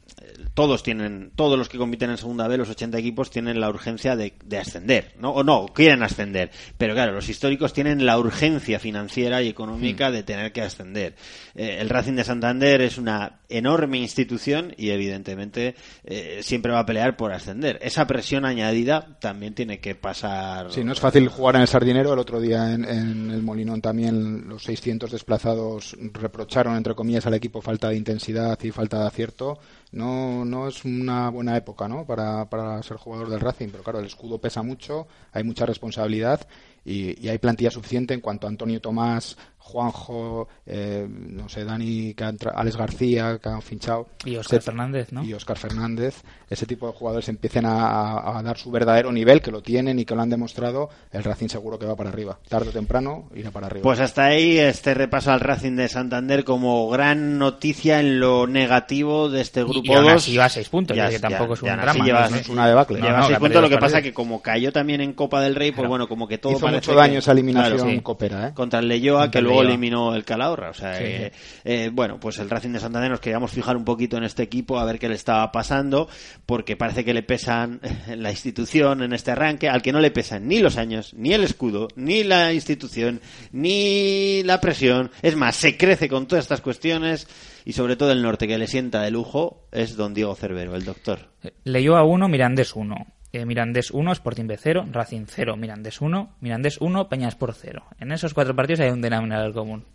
todos tienen, todos los que compiten en segunda B, los 80 equipos, tienen la urgencia de, de ascender, ¿no? O no, quieren ascender. Pero claro, los históricos tienen la urgencia financiera y económica Hmm. de tener que ascender. Eh, el Racing de Santander es una enorme institución y evidentemente eh, siempre va a pelear por ascender. Esa presión añadida también tiene que pasar. Sí, no es fácil jugar en el Sardinero. El otro día en, en el Molinón también los 600 desplazados reprocharon, entre comillas, al equipo falta de intensidad y falta de acierto. No, no es una buena época ¿no? para, para ser jugador del Racing, pero claro, el escudo pesa mucho, hay mucha responsabilidad y, y hay plantilla suficiente en cuanto a Antonio Tomás, Juanjo, eh, no sé, Dani, que Alex García, que han fichado. Y Óscar Se- Fernández, ¿no? Y Oscar Fernández, ese tipo de jugadores empiecen a, a- dar su verdadero nivel, que lo tienen y que lo han demostrado, el Racing seguro que va para arriba. Tarde o temprano irá para arriba. Pues hasta ahí este repaso al Racing de Santander como gran noticia en lo negativo de este grupo y aún 2. así lleva seis puntos, es que tampoco es un aún drama, Lleva, no es una debacle. Lleva No, no, seis que puntos, lo que pasa que como cayó también en Copa del Rey, pues bueno, como que todo Hizo mucho que- daño esa eliminación Claro, sí. copera, ¿eh? contra el Leyoa, que el luego eliminó el Calahorra. O sea, Sí, eh, eh, bueno, pues el Racing de Santander nos queríamos fijar un poquito en este equipo, a ver qué le estaba pasando, porque parece que le pesan *laughs* la institución en este arranque, al que no le pesan ni los años, ni el escudo, ni la institución, ni la presión. Es más, se crece con todas estas cuestiones y sobre todo el norte que le sienta de lujo es don Diego Cervero, el doctor. Leyó a 1, Mirandés 1. Eh, Mirandés 1, Sporting B 0, Racing 0, Mirandés 1, Mirandés 1, Peñas por 0. En esos cuatro partidos hay un denominador común.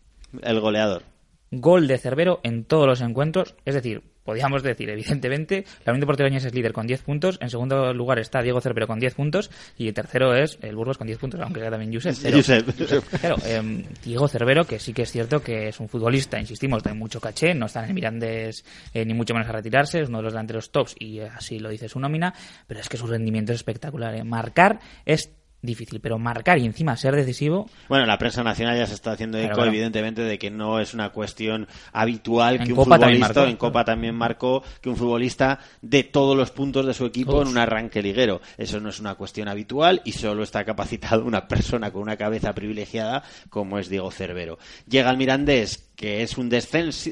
El goleador. Gol de Cervero en todos los encuentros, es decir, podríamos decir, evidentemente, la Unión Deportiva Añez es líder con 10 puntos, en segundo lugar está Diego Cervero con 10 puntos y el tercero es el Burgos con 10 puntos, aunque sea también Josep. cero. Josep. Claro, em, Diego Cervero, que sí que es cierto que es un futbolista, insistimos, de mucho caché, no está en el Mirandés eh, ni mucho menos a retirarse, es uno de los delanteros tops y eh, así lo dice su nómina, pero es que su rendimiento es espectacular. eh. Marcar es difícil, pero marcar y encima ser decisivo Bueno, la prensa nacional ya se está haciendo eco, Claro, evidentemente, de que no es una cuestión habitual En que un Copa futbolista, en Copa también marcó, que un futbolista dé todos los puntos de su equipo en un arranque liguero. Eso no es una cuestión habitual y solo está capacitado *laughs* una persona con una cabeza privilegiada como es Diego Cervero. Llega al Mirandés, que es un,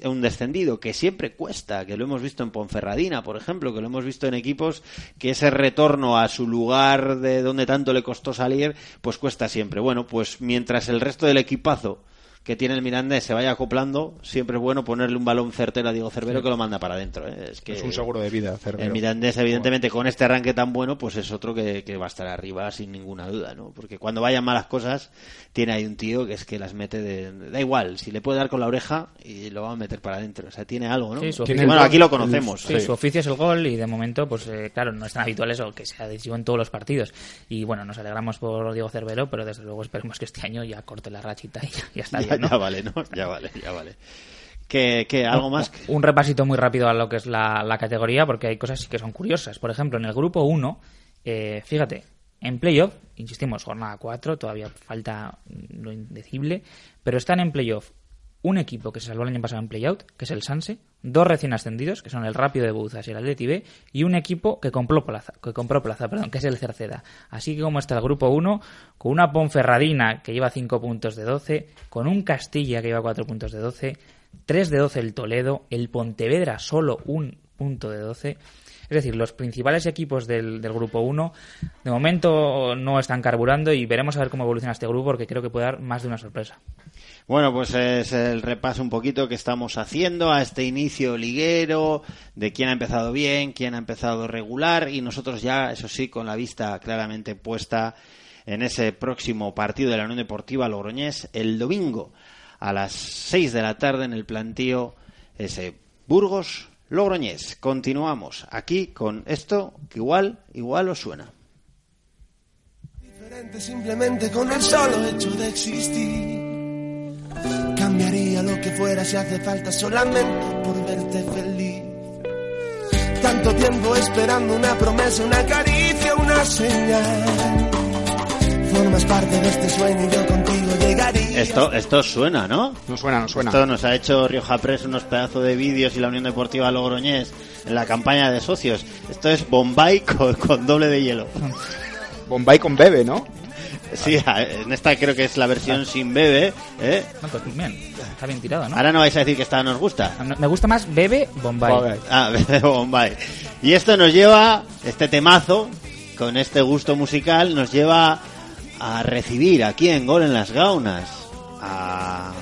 un descendido, que siempre cuesta, que lo hemos visto en Ponferradina, por ejemplo, que lo hemos visto en equipos que ese retorno a su lugar de donde tanto le costó salir, pues cuesta siempre. Bueno, pues mientras el resto del equipazo que tiene el Mirandés se vaya acoplando, siempre es bueno ponerle un balón certero a Diego Cervero que lo manda para adentro. ¿eh? Es, que Es un seguro de vida, Cervero. El Mirandés, evidentemente, con este arranque tan bueno, pues es otro que, que va a estar arriba sin ninguna duda, ¿no? Porque cuando vayan malas cosas, tiene ahí un tío que es que las mete de... Da igual, si le puede dar con la oreja y lo va a meter para adentro. O sea, tiene algo, ¿no? Sí, su Que, oficio- bueno, aquí lo conocemos. Sí, su oficio es el gol y de momento, pues eh, claro, no es tan habitual eso que sea decisivo en todos los partidos. Y bueno, nos alegramos por Diego Cervero, pero desde luego esperemos que este año ya corte la rachita y ya, ya está Ya, *laughs* ¿no? ya vale, ¿no? Ya vale, ya vale. ¿Qué, qué, algo más? Un repasito muy rápido a lo que es la, la categoría, porque hay cosas sí que son curiosas. Por ejemplo, en el grupo 1, eh, fíjate, en playoff, insistimos, jornada 4, todavía falta lo indecible, pero están en playoff un equipo que se salvó el año pasado en playout, que es el Sanse, dos recién ascendidos, que son el Rápido de Bouzas y el Atleti B, y un equipo que compró plaza, que compró plaza perdón, que es el Cerceda. Así que como está el grupo 1, con una Ponferradina que lleva 5 puntos de 12, con un Castilla que lleva 4 puntos de 12, 3 de 12 el Toledo, el Pontevedra solo un punto de 12. Es decir, los principales equipos del, del grupo 1 de momento no están carburando y veremos a ver cómo evoluciona este grupo porque creo que puede dar más de una sorpresa. Bueno, pues es el repaso un poquito que estamos haciendo a este inicio liguero, de quién ha empezado bien, quién ha empezado regular y nosotros ya, eso sí, con la vista claramente puesta en ese próximo partido de la Unión Deportiva Logroñés el domingo a las 6 de la tarde en el plantío ese Burgos Logroñés. Continuamos aquí con esto que igual, igual os suena. Diferente simplemente con el solo hecho de existir. Cambiaría lo que fuera si hace falta solamente por verte feliz. Tanto tiempo esperando una promesa, una caricia, una señal. Formas parte de este sueño y yo contigo llegaría. Esto, esto suena, ¿no? No suena, no suena. Esto nos ha hecho Rioja Press unos pedazos de vídeos y la Unión Deportiva Logroñés en la campaña de socios. Esto es Bombay con, con doble de hielo. Bombay con bebe, ¿no? Sí, a- en esta creo que es la versión sin bebé. ¿eh? No, pues bien, está bien tirado, ¿no? Ahora no vais a decir que esta nos gusta. Me gusta más Bebe Bombay. Ah, *laughs* Bebe Bombay. Y esto nos lleva, este temazo, con este gusto musical, nos lleva a recibir aquí en Gol en las Gaunas a,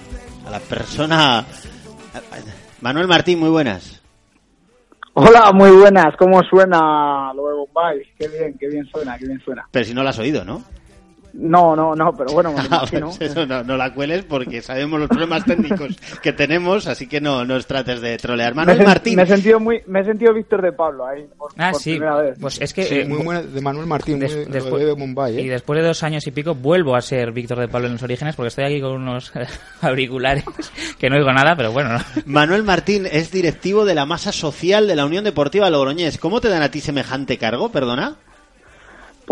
a la persona... Manuel Martín, muy buenas. Hola, muy buenas. ¿Cómo suena lo de Bombay? Qué bien, qué bien suena, qué bien suena. Pero si no la has oído, ¿no? No, no, no, pero bueno, me *laughs* Ah, pues eso no, no la cueles porque sabemos los problemas técnicos que tenemos, así que no nos trates de trolear. Manuel Martín. me he sentido muy, me he sentido Víctor de Pablo ahí. Por, Ah, por sí, primera vez. pues es que... Sí, eh, muy buena de Manuel Martín, Des- después- de ¿eh? Y después de dos años y pico vuelvo a ser Víctor de Pablo en los orígenes porque estoy aquí con unos *laughs* auriculares que no oigo nada, pero bueno. ¿no? Manuel Martín es directivo de la masa social de la Unión Deportiva Logroñés. ¿Cómo te dan a ti semejante cargo, perdona?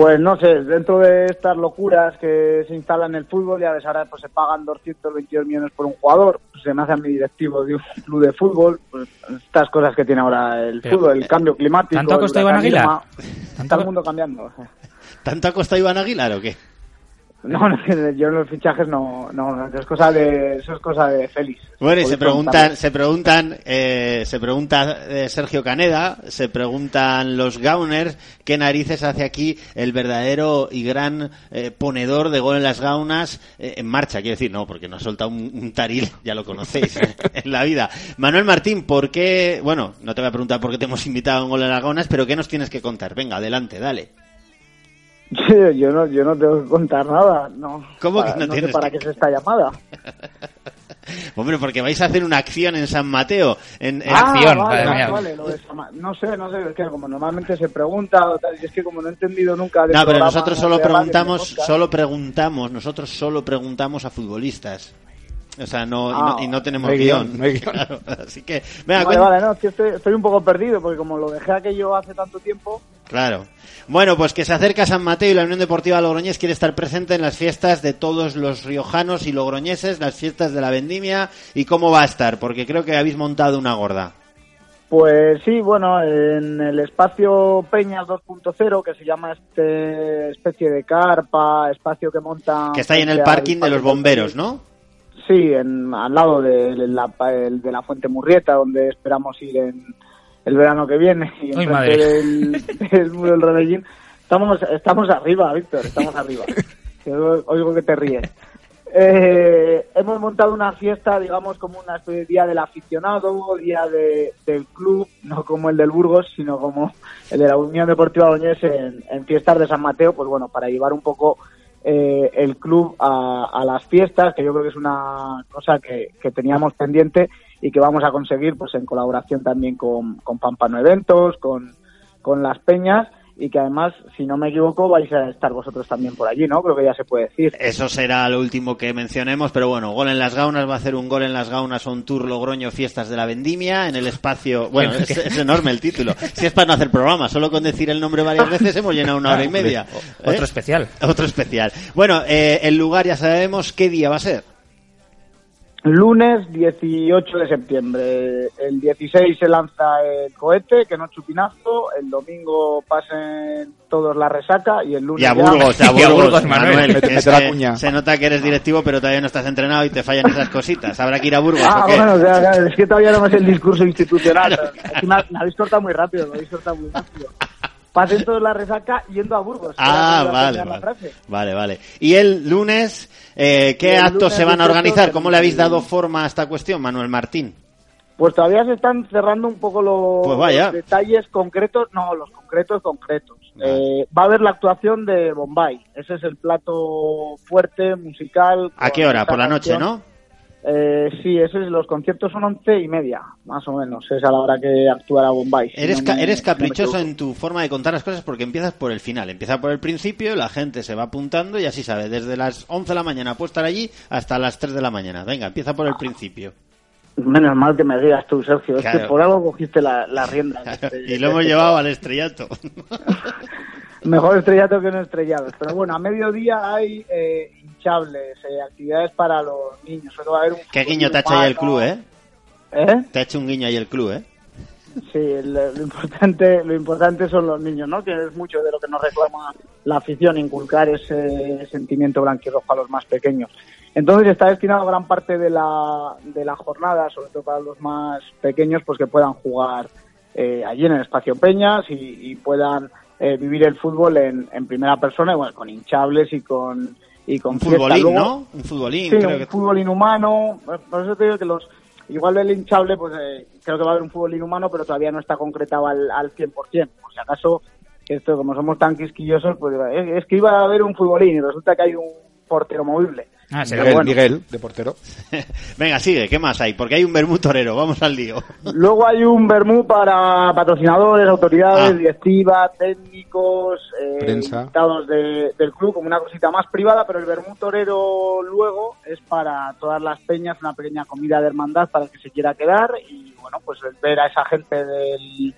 Pues no sé, dentro de estas locuras que se instalan en el fútbol y a veces ahora pues se pagan 222 millones por un jugador, pues se me hace a mi directivo de un *laughs* club de fútbol, pues estas cosas que tiene ahora el Pero, fútbol, el cambio climático. ¿tanto ha costado Iván Aguilar? Está el mundo cambiando. *laughs* ¿Tanto ha costado Iván Aguilar o qué? No, no, *laughs* yo en los fichajes no, no, eso es cosa de, eso es cosa de Félix. Bueno, y se preguntan, se preguntan, eh, se pregunta eh, Sergio Caneda, se preguntan los Gauners qué narices hace aquí el verdadero y gran eh, ponedor de gol en las gaunas eh, en marcha. Quiero decir, no, porque no ha soltado un, un taril, *laughs* ya lo conocéis *laughs* en la vida. Manuel Martín, ¿por qué? Bueno, no te voy a preguntar por qué te hemos invitado a un gol en las gaunas, pero ¿qué nos tienes que contar? Venga, adelante, dale. Sí, yo no, yo no tengo que contar nada, no. ¿Cómo que Para- no sé tienes para que- qué es esta llamada. *laughs* Hombre, porque vais a hacer una acción en San Mateo. En, en- Ah, vale, vale, vale, lo de Sama- no sé, no sé, es que como normalmente se pregunta o tal, y es que como no he entendido nunca de No, pero nosotros solo preguntamos, solo preguntamos, nosotros solo preguntamos a futbolistas. O sea, no, y, no y no tenemos no guion. guion, no hay guion. *laughs* Claro, así que, venga, Vale, no, es que estoy, estoy un poco perdido porque como lo dejé aquello hace tanto tiempo, Claro. Bueno, pues que se acerca San Mateo y la Unión Deportiva Logroñés quiere estar presente en las fiestas de todos los riojanos y logroñeses, las fiestas de la vendimia y cómo va a estar, porque creo que habéis montado una gorda. Pues sí, bueno, en el espacio Peñas 2.0, que se llama este especie de carpa, espacio que monta... Que está ahí en el parking de los bomberos, ¿no? Sí, en, al lado de la, el- de la Fuente Murrieta, donde esperamos ir en el verano que viene. Y del, del muro del. Estamos, estamos arriba, Víctor, estamos arriba. *laughs* Oigo que te ríes. Eh, hemos montado una fiesta, digamos, como una especie de día del aficionado, día de- del club, no como el del Burgos, sino como el de la Unión Deportiva Logroñés en, en fiestas de San Mateo, pues bueno, para llevar un poco eh, el club a, a las fiestas, que yo creo que es una cosa que, que teníamos pendiente y que vamos a conseguir pues en colaboración también con, con Pampano Eventos, con, con las peñas y que además, si no me equivoco, vais a estar vosotros también por allí, ¿no? Creo que ya se puede decir. Eso será lo último que mencionemos, pero bueno, Gol en las Gaunas va a hacer un Gol en las Gaunas on tour Logroño Fiestas de la Vendimia en el espacio... Bueno, *laughs* es, es enorme el título. Si es para no hacer programa, solo con decir el nombre varias veces hemos llenado una hora y media. Otro ¿Eh? especial. Otro especial. Bueno, eh, el lugar ya sabemos qué día va a ser. Lunes 18 de septiembre. El 16 se lanza el cohete, que no es chupinazo. El domingo pasen todos la resaca y el lunes Y a ya- Burgos, *laughs* a Burgos, Manuel. Mete- que mete es la que se nota que eres directivo, pero todavía no estás entrenado y te fallan esas cositas. Habrá que ir a Burgos. Ah, ¿o qué? bueno, o sea, claro, es que todavía no es el discurso *laughs* institucional. Es que me, ha- me habéis cortado muy rápido, me habéis cortado muy rápido. Pasen todos la resaca yendo a Burgos. Ah, vale, vale. Vale, vale. ¿Y el lunes, eh, qué el actos lunes se van a 18 organizar? ¿Cómo le habéis dado forma a esta cuestión, Manuel Martín? Pues todavía se están cerrando un poco los Pues vaya. detalles concretos, no, los concretos concretos. Eh, va a haber la actuación de Bombay, ese es el plato fuerte, musical. ¿A qué hora? Por la noche. ¿no? Eh, sí, ese es, los conciertos son once y media, más o menos, es a la hora que actuará Bombay. si Eres, no me- eres no caprichoso equivoco. en tu forma de contar las cosas porque empiezas por el final. Empieza por el principio, la gente se va apuntando y así sabe. Desde las 11 de la mañana puedo estar allí hasta las 3 de la mañana. Venga, empieza por el principio. Menos mal que me digas tú, Sergio, es Claro. que por algo cogiste la, la rienda. de *laughs* este- Y lo hemos este llevado al estrellato. *laughs* Mejor estrellato que no estrellados. Pero bueno, a mediodía hay eh, hinchables, eh, actividades para los niños. Va a haber un Qué guiño te ha hecho ahí el club, ¿eh? ¿Eh? Te ha hecho un guiño ahí el club, ¿eh? Sí, lo importante, lo importante son los niños, ¿no? Que es mucho de lo que nos reclama la afición, inculcar ese sentimiento blanquirrojo a los más pequeños. Entonces está destinado gran parte de la, de la jornada, sobre todo para los más pequeños, pues que puedan jugar eh, allí en el espacio Peñas y, y puedan eh, vivir el fútbol en, en primera persona, bueno, con hinchables y con y con Un futbolín, Luego- ¿no? Un futbolín, Sí, creo un que... fútbol inhumano. Por eso te digo que los. Igual el hinchable, pues eh, creo que va a haber un fútbol inhumano, pero todavía no está concretado al, al 100%. Por si acaso, esto, como somos tan quisquillosos, pues es, es que iba a haber un futbolín y resulta que hay un portero movible. Ah, sí, Pero Miguel, bueno. Miguel, de portero. *laughs* Venga, sigue, ¿qué más hay? Porque hay un vermú torero, vamos al lío. Luego hay un vermú para patrocinadores, autoridades, Ah. directiva, técnicos, eh, Prensa. invitados de- del club, como una cosita más privada, pero el vermú torero luego es para todas las peñas, una pequeña comida de hermandad para el que se quiera quedar y bueno, pues ver a esa gente del,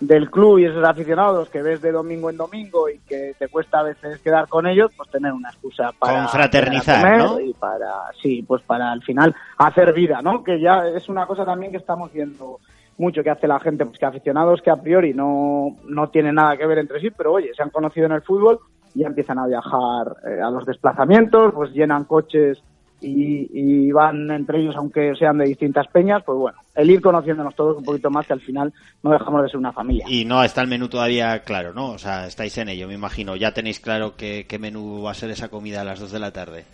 del club y esos aficionados que ves de domingo en domingo y que te cuesta a veces quedar con ellos, pues tener una excusa para Confraternizar, para ¿no? y para sí, pues para al final hacer vida, ¿no? Que ya es una cosa también que estamos viendo mucho que hace la gente, pues que aficionados que a priori no, no tienen nada que ver entre sí, pero oye, se han conocido en el fútbol y ya empiezan a viajar eh, a los desplazamientos, pues llenan coches y, y van entre ellos, aunque sean de distintas peñas, pues bueno, el ir conociéndonos todos un poquito más, que al final no dejamos de ser una familia. Y no está el menú todavía claro, ¿no? O sea, estáis en ello, me imagino. Ya tenéis claro qué, qué menú va a ser esa comida a las 2 de la tarde.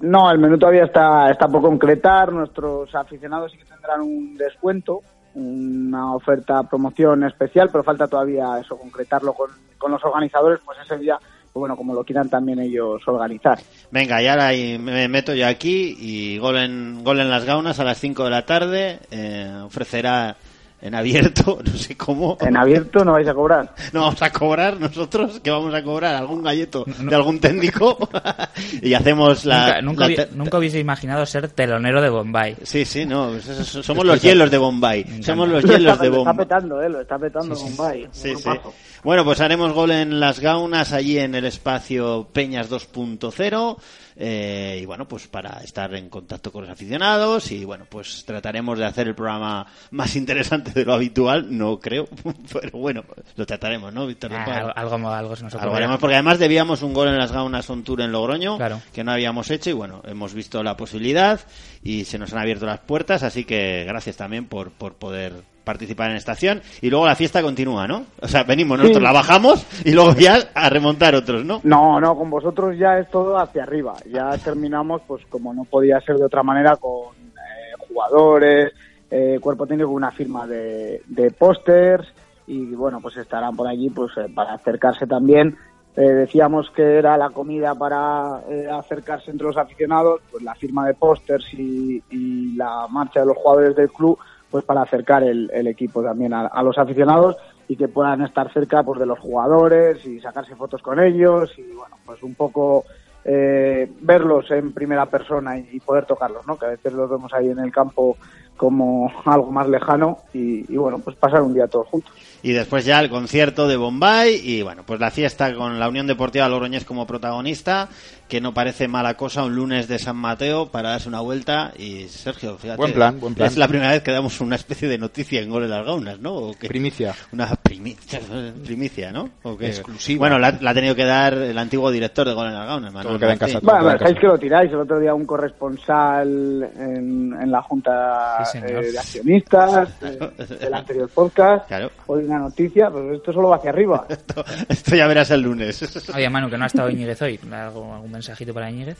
No, el menú todavía está, está por concretar. Nuestros aficionados sí que tendrán un descuento, una oferta, promoción especial, pero falta todavía eso, concretarlo con, con los organizadores, pues ese día, bueno, como lo quieran también ellos organizar. Venga, y ahora me meto yo aquí y gol en las gaunas a las 5 de la tarde. eh, ofrecerá en abierto, *laughs* no sé cómo. En abierto no vais a cobrar. *laughs* No vamos a cobrar nosotros, que vamos a cobrar algún galleto de algún técnico *laughs* y hacemos la... nunca, nunca, la habí- te- nunca hubiese imaginado ser telonero de Bombay. Sí, sí, no, somos los hielos de Bombay. Somos los hielos Lo de está Bombay. petando, eh, lo está petando Bombay. Sí, Un sí. grupazo. Bueno, pues haremos gol en las gaunas allí en el espacio Peñas 2.0 eh, y bueno, pues para estar en contacto con los aficionados y bueno, pues trataremos de hacer el programa más interesante de lo habitual, no creo, *laughs* pero bueno, lo trataremos, ¿no, Víctor? Ah, algo, algo, algo se nos Algo haremos, porque además debíamos un gol en las gaunas on tour en Logroño Claro. que no habíamos hecho y bueno, hemos visto la posibilidad y se nos han abierto las puertas, así que gracias también por, por poder participar en estación y luego la fiesta continúa, ¿no? O sea, venimos, nosotros Sí. la bajamos y luego ya a remontar otros, ¿no? No, no, con vosotros ya es todo hacia arriba. Ya terminamos, pues como no podía ser de otra manera, con eh, jugadores, eh, cuerpo técnico, una firma de, de pósters y bueno, pues estarán por allí pues eh, para acercarse también. Eh, decíamos que era la comida para eh, acercarse entre los aficionados, pues la firma de pósters y, y la marcha de los jugadores del club, pues para acercar el, el equipo también a, a los aficionados y que puedan estar cerca pues de los jugadores y sacarse fotos con ellos y bueno pues un poco eh, verlos en primera persona y, poder tocarlos no que a veces los vemos ahí en el campo como *laughs* algo más lejano y, y, bueno pues pasar un día todos juntos. Y después ya el concierto de Bombay y bueno, pues la fiesta con la Unión Deportiva Logroñés como protagonista, que no parece mala cosa un lunes de San Mateo para darse una vuelta y Sergio, fíjate. Buen plan, buen plan. Es la primera vez que damos una especie de noticia en Gol de las Gaunas, ¿no? ¿O qué? Primicia. Una primicia, *laughs* primicia ¿no? ¿O qué? Exclusiva. Bueno, la, la ha tenido que dar el antiguo director de Gol en las Gaunas, Manuel queda en casa, bueno, me dejáis que lo tiráis el otro día un corresponsal en, en la junta Sí, eh, de accionistas *laughs* eh, del anterior podcast Claro. hoy una noticia pues esto solo va hacia arriba *laughs* Esto ya verás el lunes. Oye, Manu, que no ha estado Íñiguez hoy. ¿Algo, ¿Algún mensajito para Íñiguez?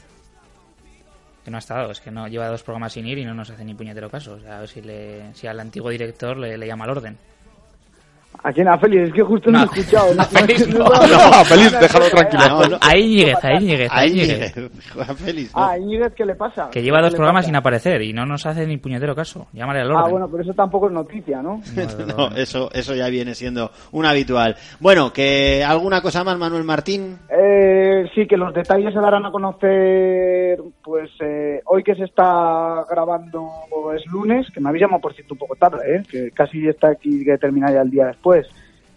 Que no ha estado, es que no lleva dos programas sin ir y no nos hace ni puñetero caso. O sea, a ver si, le, si al antiguo director le, le llama al orden. ¿A quién? A Félix, es que justo no, No. he escuchado. No, A *laughs* Félix no. No, Félix, déjalo tranquilo. No, no. A Íñiguez, a Íñiguez, a Ahí, Íñiguez. Juan Félix, ¿no? Ah, Íñiguez, ¿qué le pasa? Que lleva ¿Qué dos programas pasa? sin aparecer y no nos hace ni puñetero caso. Llámale al orden. Ah, bueno, pero eso tampoco es noticia, *laughs* ¿no? No, eso, eso ya viene siendo un habitual. Bueno, que alguna cosa más, Manuel Martín. Eh, sí, que los detalles se darán a conocer, pues eh, hoy que se está grabando es lunes, que me habéis llamado por cierto un poco tarde, ¿eh? que casi está aquí que termina ya el día después.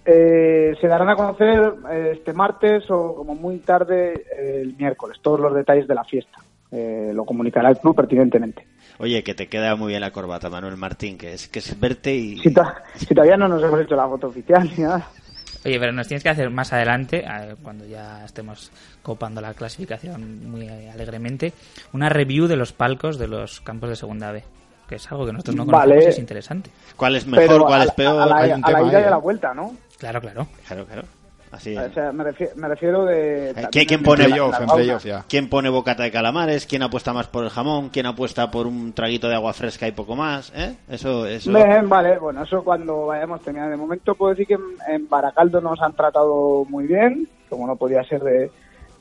Eh, se darán a conocer eh, este martes o como muy tarde eh, el miércoles todos los detalles de la fiesta. Eh, lo comunicará el club pertinentemente. Oye, que te queda muy bien la corbata, Manuel Martín, que es que es verte y... Si, to- si todavía no nos hemos hecho la foto oficial ni nada. Oye, pero nos tienes que hacer más adelante, cuando ya estemos copando la clasificación muy alegremente, una review de los palcos de los campos de segunda B. Que es algo que nosotros no Vale. conocemos y es interesante. ¿Cuál es mejor, Pero cuál a es peor? A la, Hay un a la tema ida ahí, y a la vuelta, ¿no? Claro, claro. Claro, claro. Así O sea, me, refiero, me refiero de... ¿Quién, pone, la- playoff ya. ¿Quién pone bocata de calamares? ¿Quién apuesta más por el jamón? ¿Quién apuesta por un traguito de agua fresca y poco más? ¿Eh? Eso, eso... Bien, vale, bueno, eso cuando vayamos terminando. De momento puedo decir que en, en Baracaldo nos han tratado muy bien, como no podía ser de,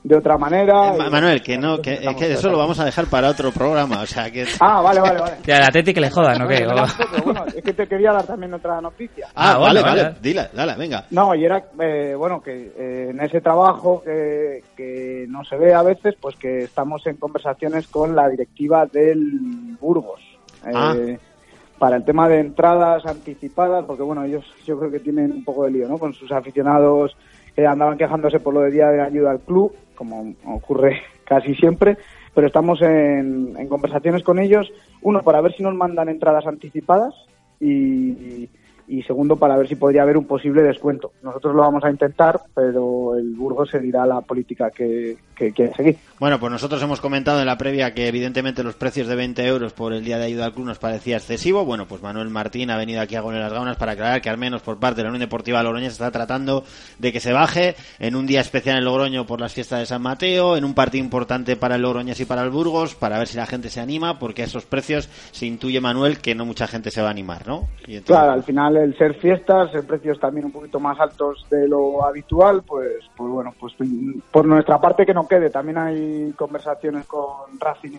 de otra manera. Eh, Manuel, que no, que, Estamos que eso lo vamos a dejar para otro programa, o sea que... *laughs* Ah, vale, vale, vale. Ya, la Teti que le joda, ¿no? *laughs* Bueno, es que te quería dar también otra noticia. Ah, Ah, vale, vale, vale. dila, dala, venga. No, y era, eh, bueno, que eh, en ese trabajo que, que no se ve a veces, pues que estamos en conversaciones con la directiva del Burgos. eh, Ah. Para el tema de entradas anticipadas, porque bueno, ellos yo creo que tienen un poco de lío, ¿no? Con sus aficionados que andaban quejándose por lo de día de ayuda al club, como ocurre *laughs* casi siempre, pero estamos en, conversaciones con ellos, uno para ver si nos mandan entradas anticipadas y segundo para ver si podría haber un posible descuento. Nosotros lo vamos a intentar, pero el Burgos seguirá la política que, que quiere seguir. Bueno, pues nosotros hemos comentado en la previa que evidentemente los precios de 20 euros por el día de ayuda al club nos parecía excesivo. Bueno, pues Manuel Martín ha venido aquí a Gol en las Gaunas para aclarar que al menos por parte de la Unión Deportiva Logroñés se está tratando de que se baje en un día especial en Logroño por las fiestas de San Mateo, en un partido importante para el Logroñés y para el Burgos, para ver si la gente se anima, porque a esos precios se intuye, Manuel, que no mucha gente se va a animar, ¿no? Y entonces- Claro, al final el ser fiestas, el precios también un poquito más altos de lo habitual, pues, pues bueno, pues por nuestra parte que no quede. También hay conversaciones con Racing y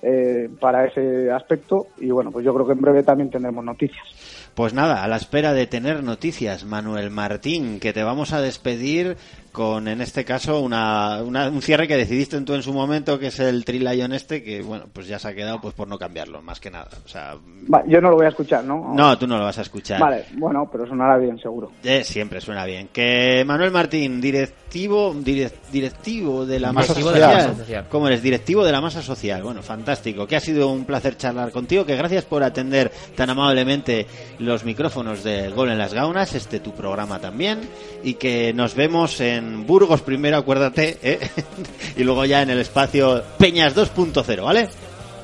eh, para ese aspecto y bueno, pues yo creo que en breve también tendremos noticias. Pues nada, a la espera de tener noticias, Manuel Martín, que te vamos a despedir con, en este caso, una, una- un cierre que decidiste tú en su momento, que es el Trilion este, que, bueno, pues ya se ha quedado pues por no cambiarlo, más que nada. O sea, Va, yo no lo voy a escuchar, ¿no? no, tú no lo vas a escuchar. Vale, bueno, pero sonará bien, seguro. Eh, siempre suena bien. Que Manuel Martín, directivo, direc- directivo de la masa Directivo social. de la masa social. ¿Cómo eres? Directivo de la masa social. Bueno, fantástico. Que ha sido un placer charlar contigo. Que gracias por atender tan amablemente los micrófonos de Gol en las Gaunas, este tu programa también. Y que nos vemos en Burgos primero, acuérdate, ¿eh? *laughs* y luego ya en el espacio Peñas 2.0, ¿vale?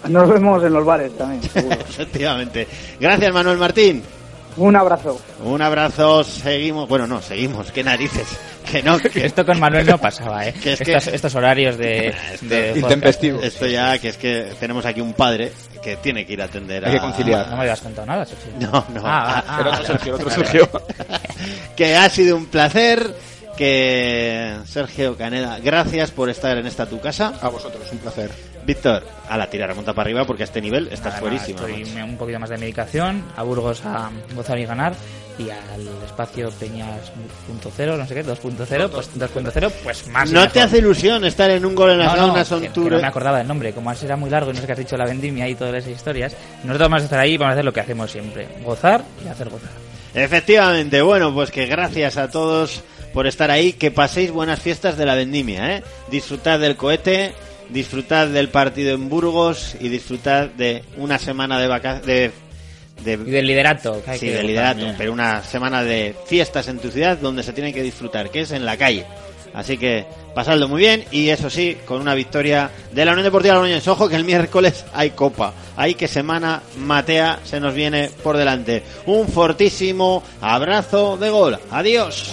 Nos vemos en los bares también, *laughs* seguro. Efectivamente. Gracias, Manuel Martín. Un abrazo. Un abrazo, seguimos. Bueno, no, seguimos, qué narices. *laughs* Que no, que Esto con Manuel no pasaba, ¿eh? Que es que- estos, estos horarios de, de podcast. Esto ya, que es que tenemos aquí un padre que tiene que ir a atender a... Hay que conciliar. No me habías contado nada, Sergio. No, no. Ah, ah, El ah, otro ah, Sergio, el otro Sergio. que ha sido un placer. Que Sergio Caneda, gracias por estar en esta tu casa. A vosotros, un placer. Víctor, a la tira remonta para arriba porque a este nivel estás Nada, fuerísimo. estoy un poquito más de medicación, a Burgos a gozar y ganar, y al espacio Peñas punto cero, no sé qué, 2.0, pues 2.0, pues más. y ¿No mejor. te hace ilusión estar en un gol en las No, no, que- que no me acordaba del nombre, como así era muy largo y no sé qué has dicho la vendimia y todas esas historias. Nosotros vamos a estar ahí y vamos a hacer lo que hacemos siempre, gozar y hacer gozar. Efectivamente, bueno, pues que gracias a todos por estar ahí, que paséis buenas fiestas de la vendimia, ¿eh? Disfrutad del cohete, disfrutad del partido en Burgos y disfrutad de una semana de vacaciones. De, Y del liderato. que hay sí, que de gozar liderato, también. pero una semana de fiestas en tu ciudad donde se tiene que disfrutar, que es en la calle. Así que pasadlo muy bien y eso sí, con una victoria de la Unión Deportiva Logroñés. Ojo que el miércoles hay copa. Ahí que semana Matea se nos viene por delante. Un fortísimo abrazo de gol. Adiós.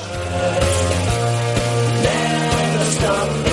love.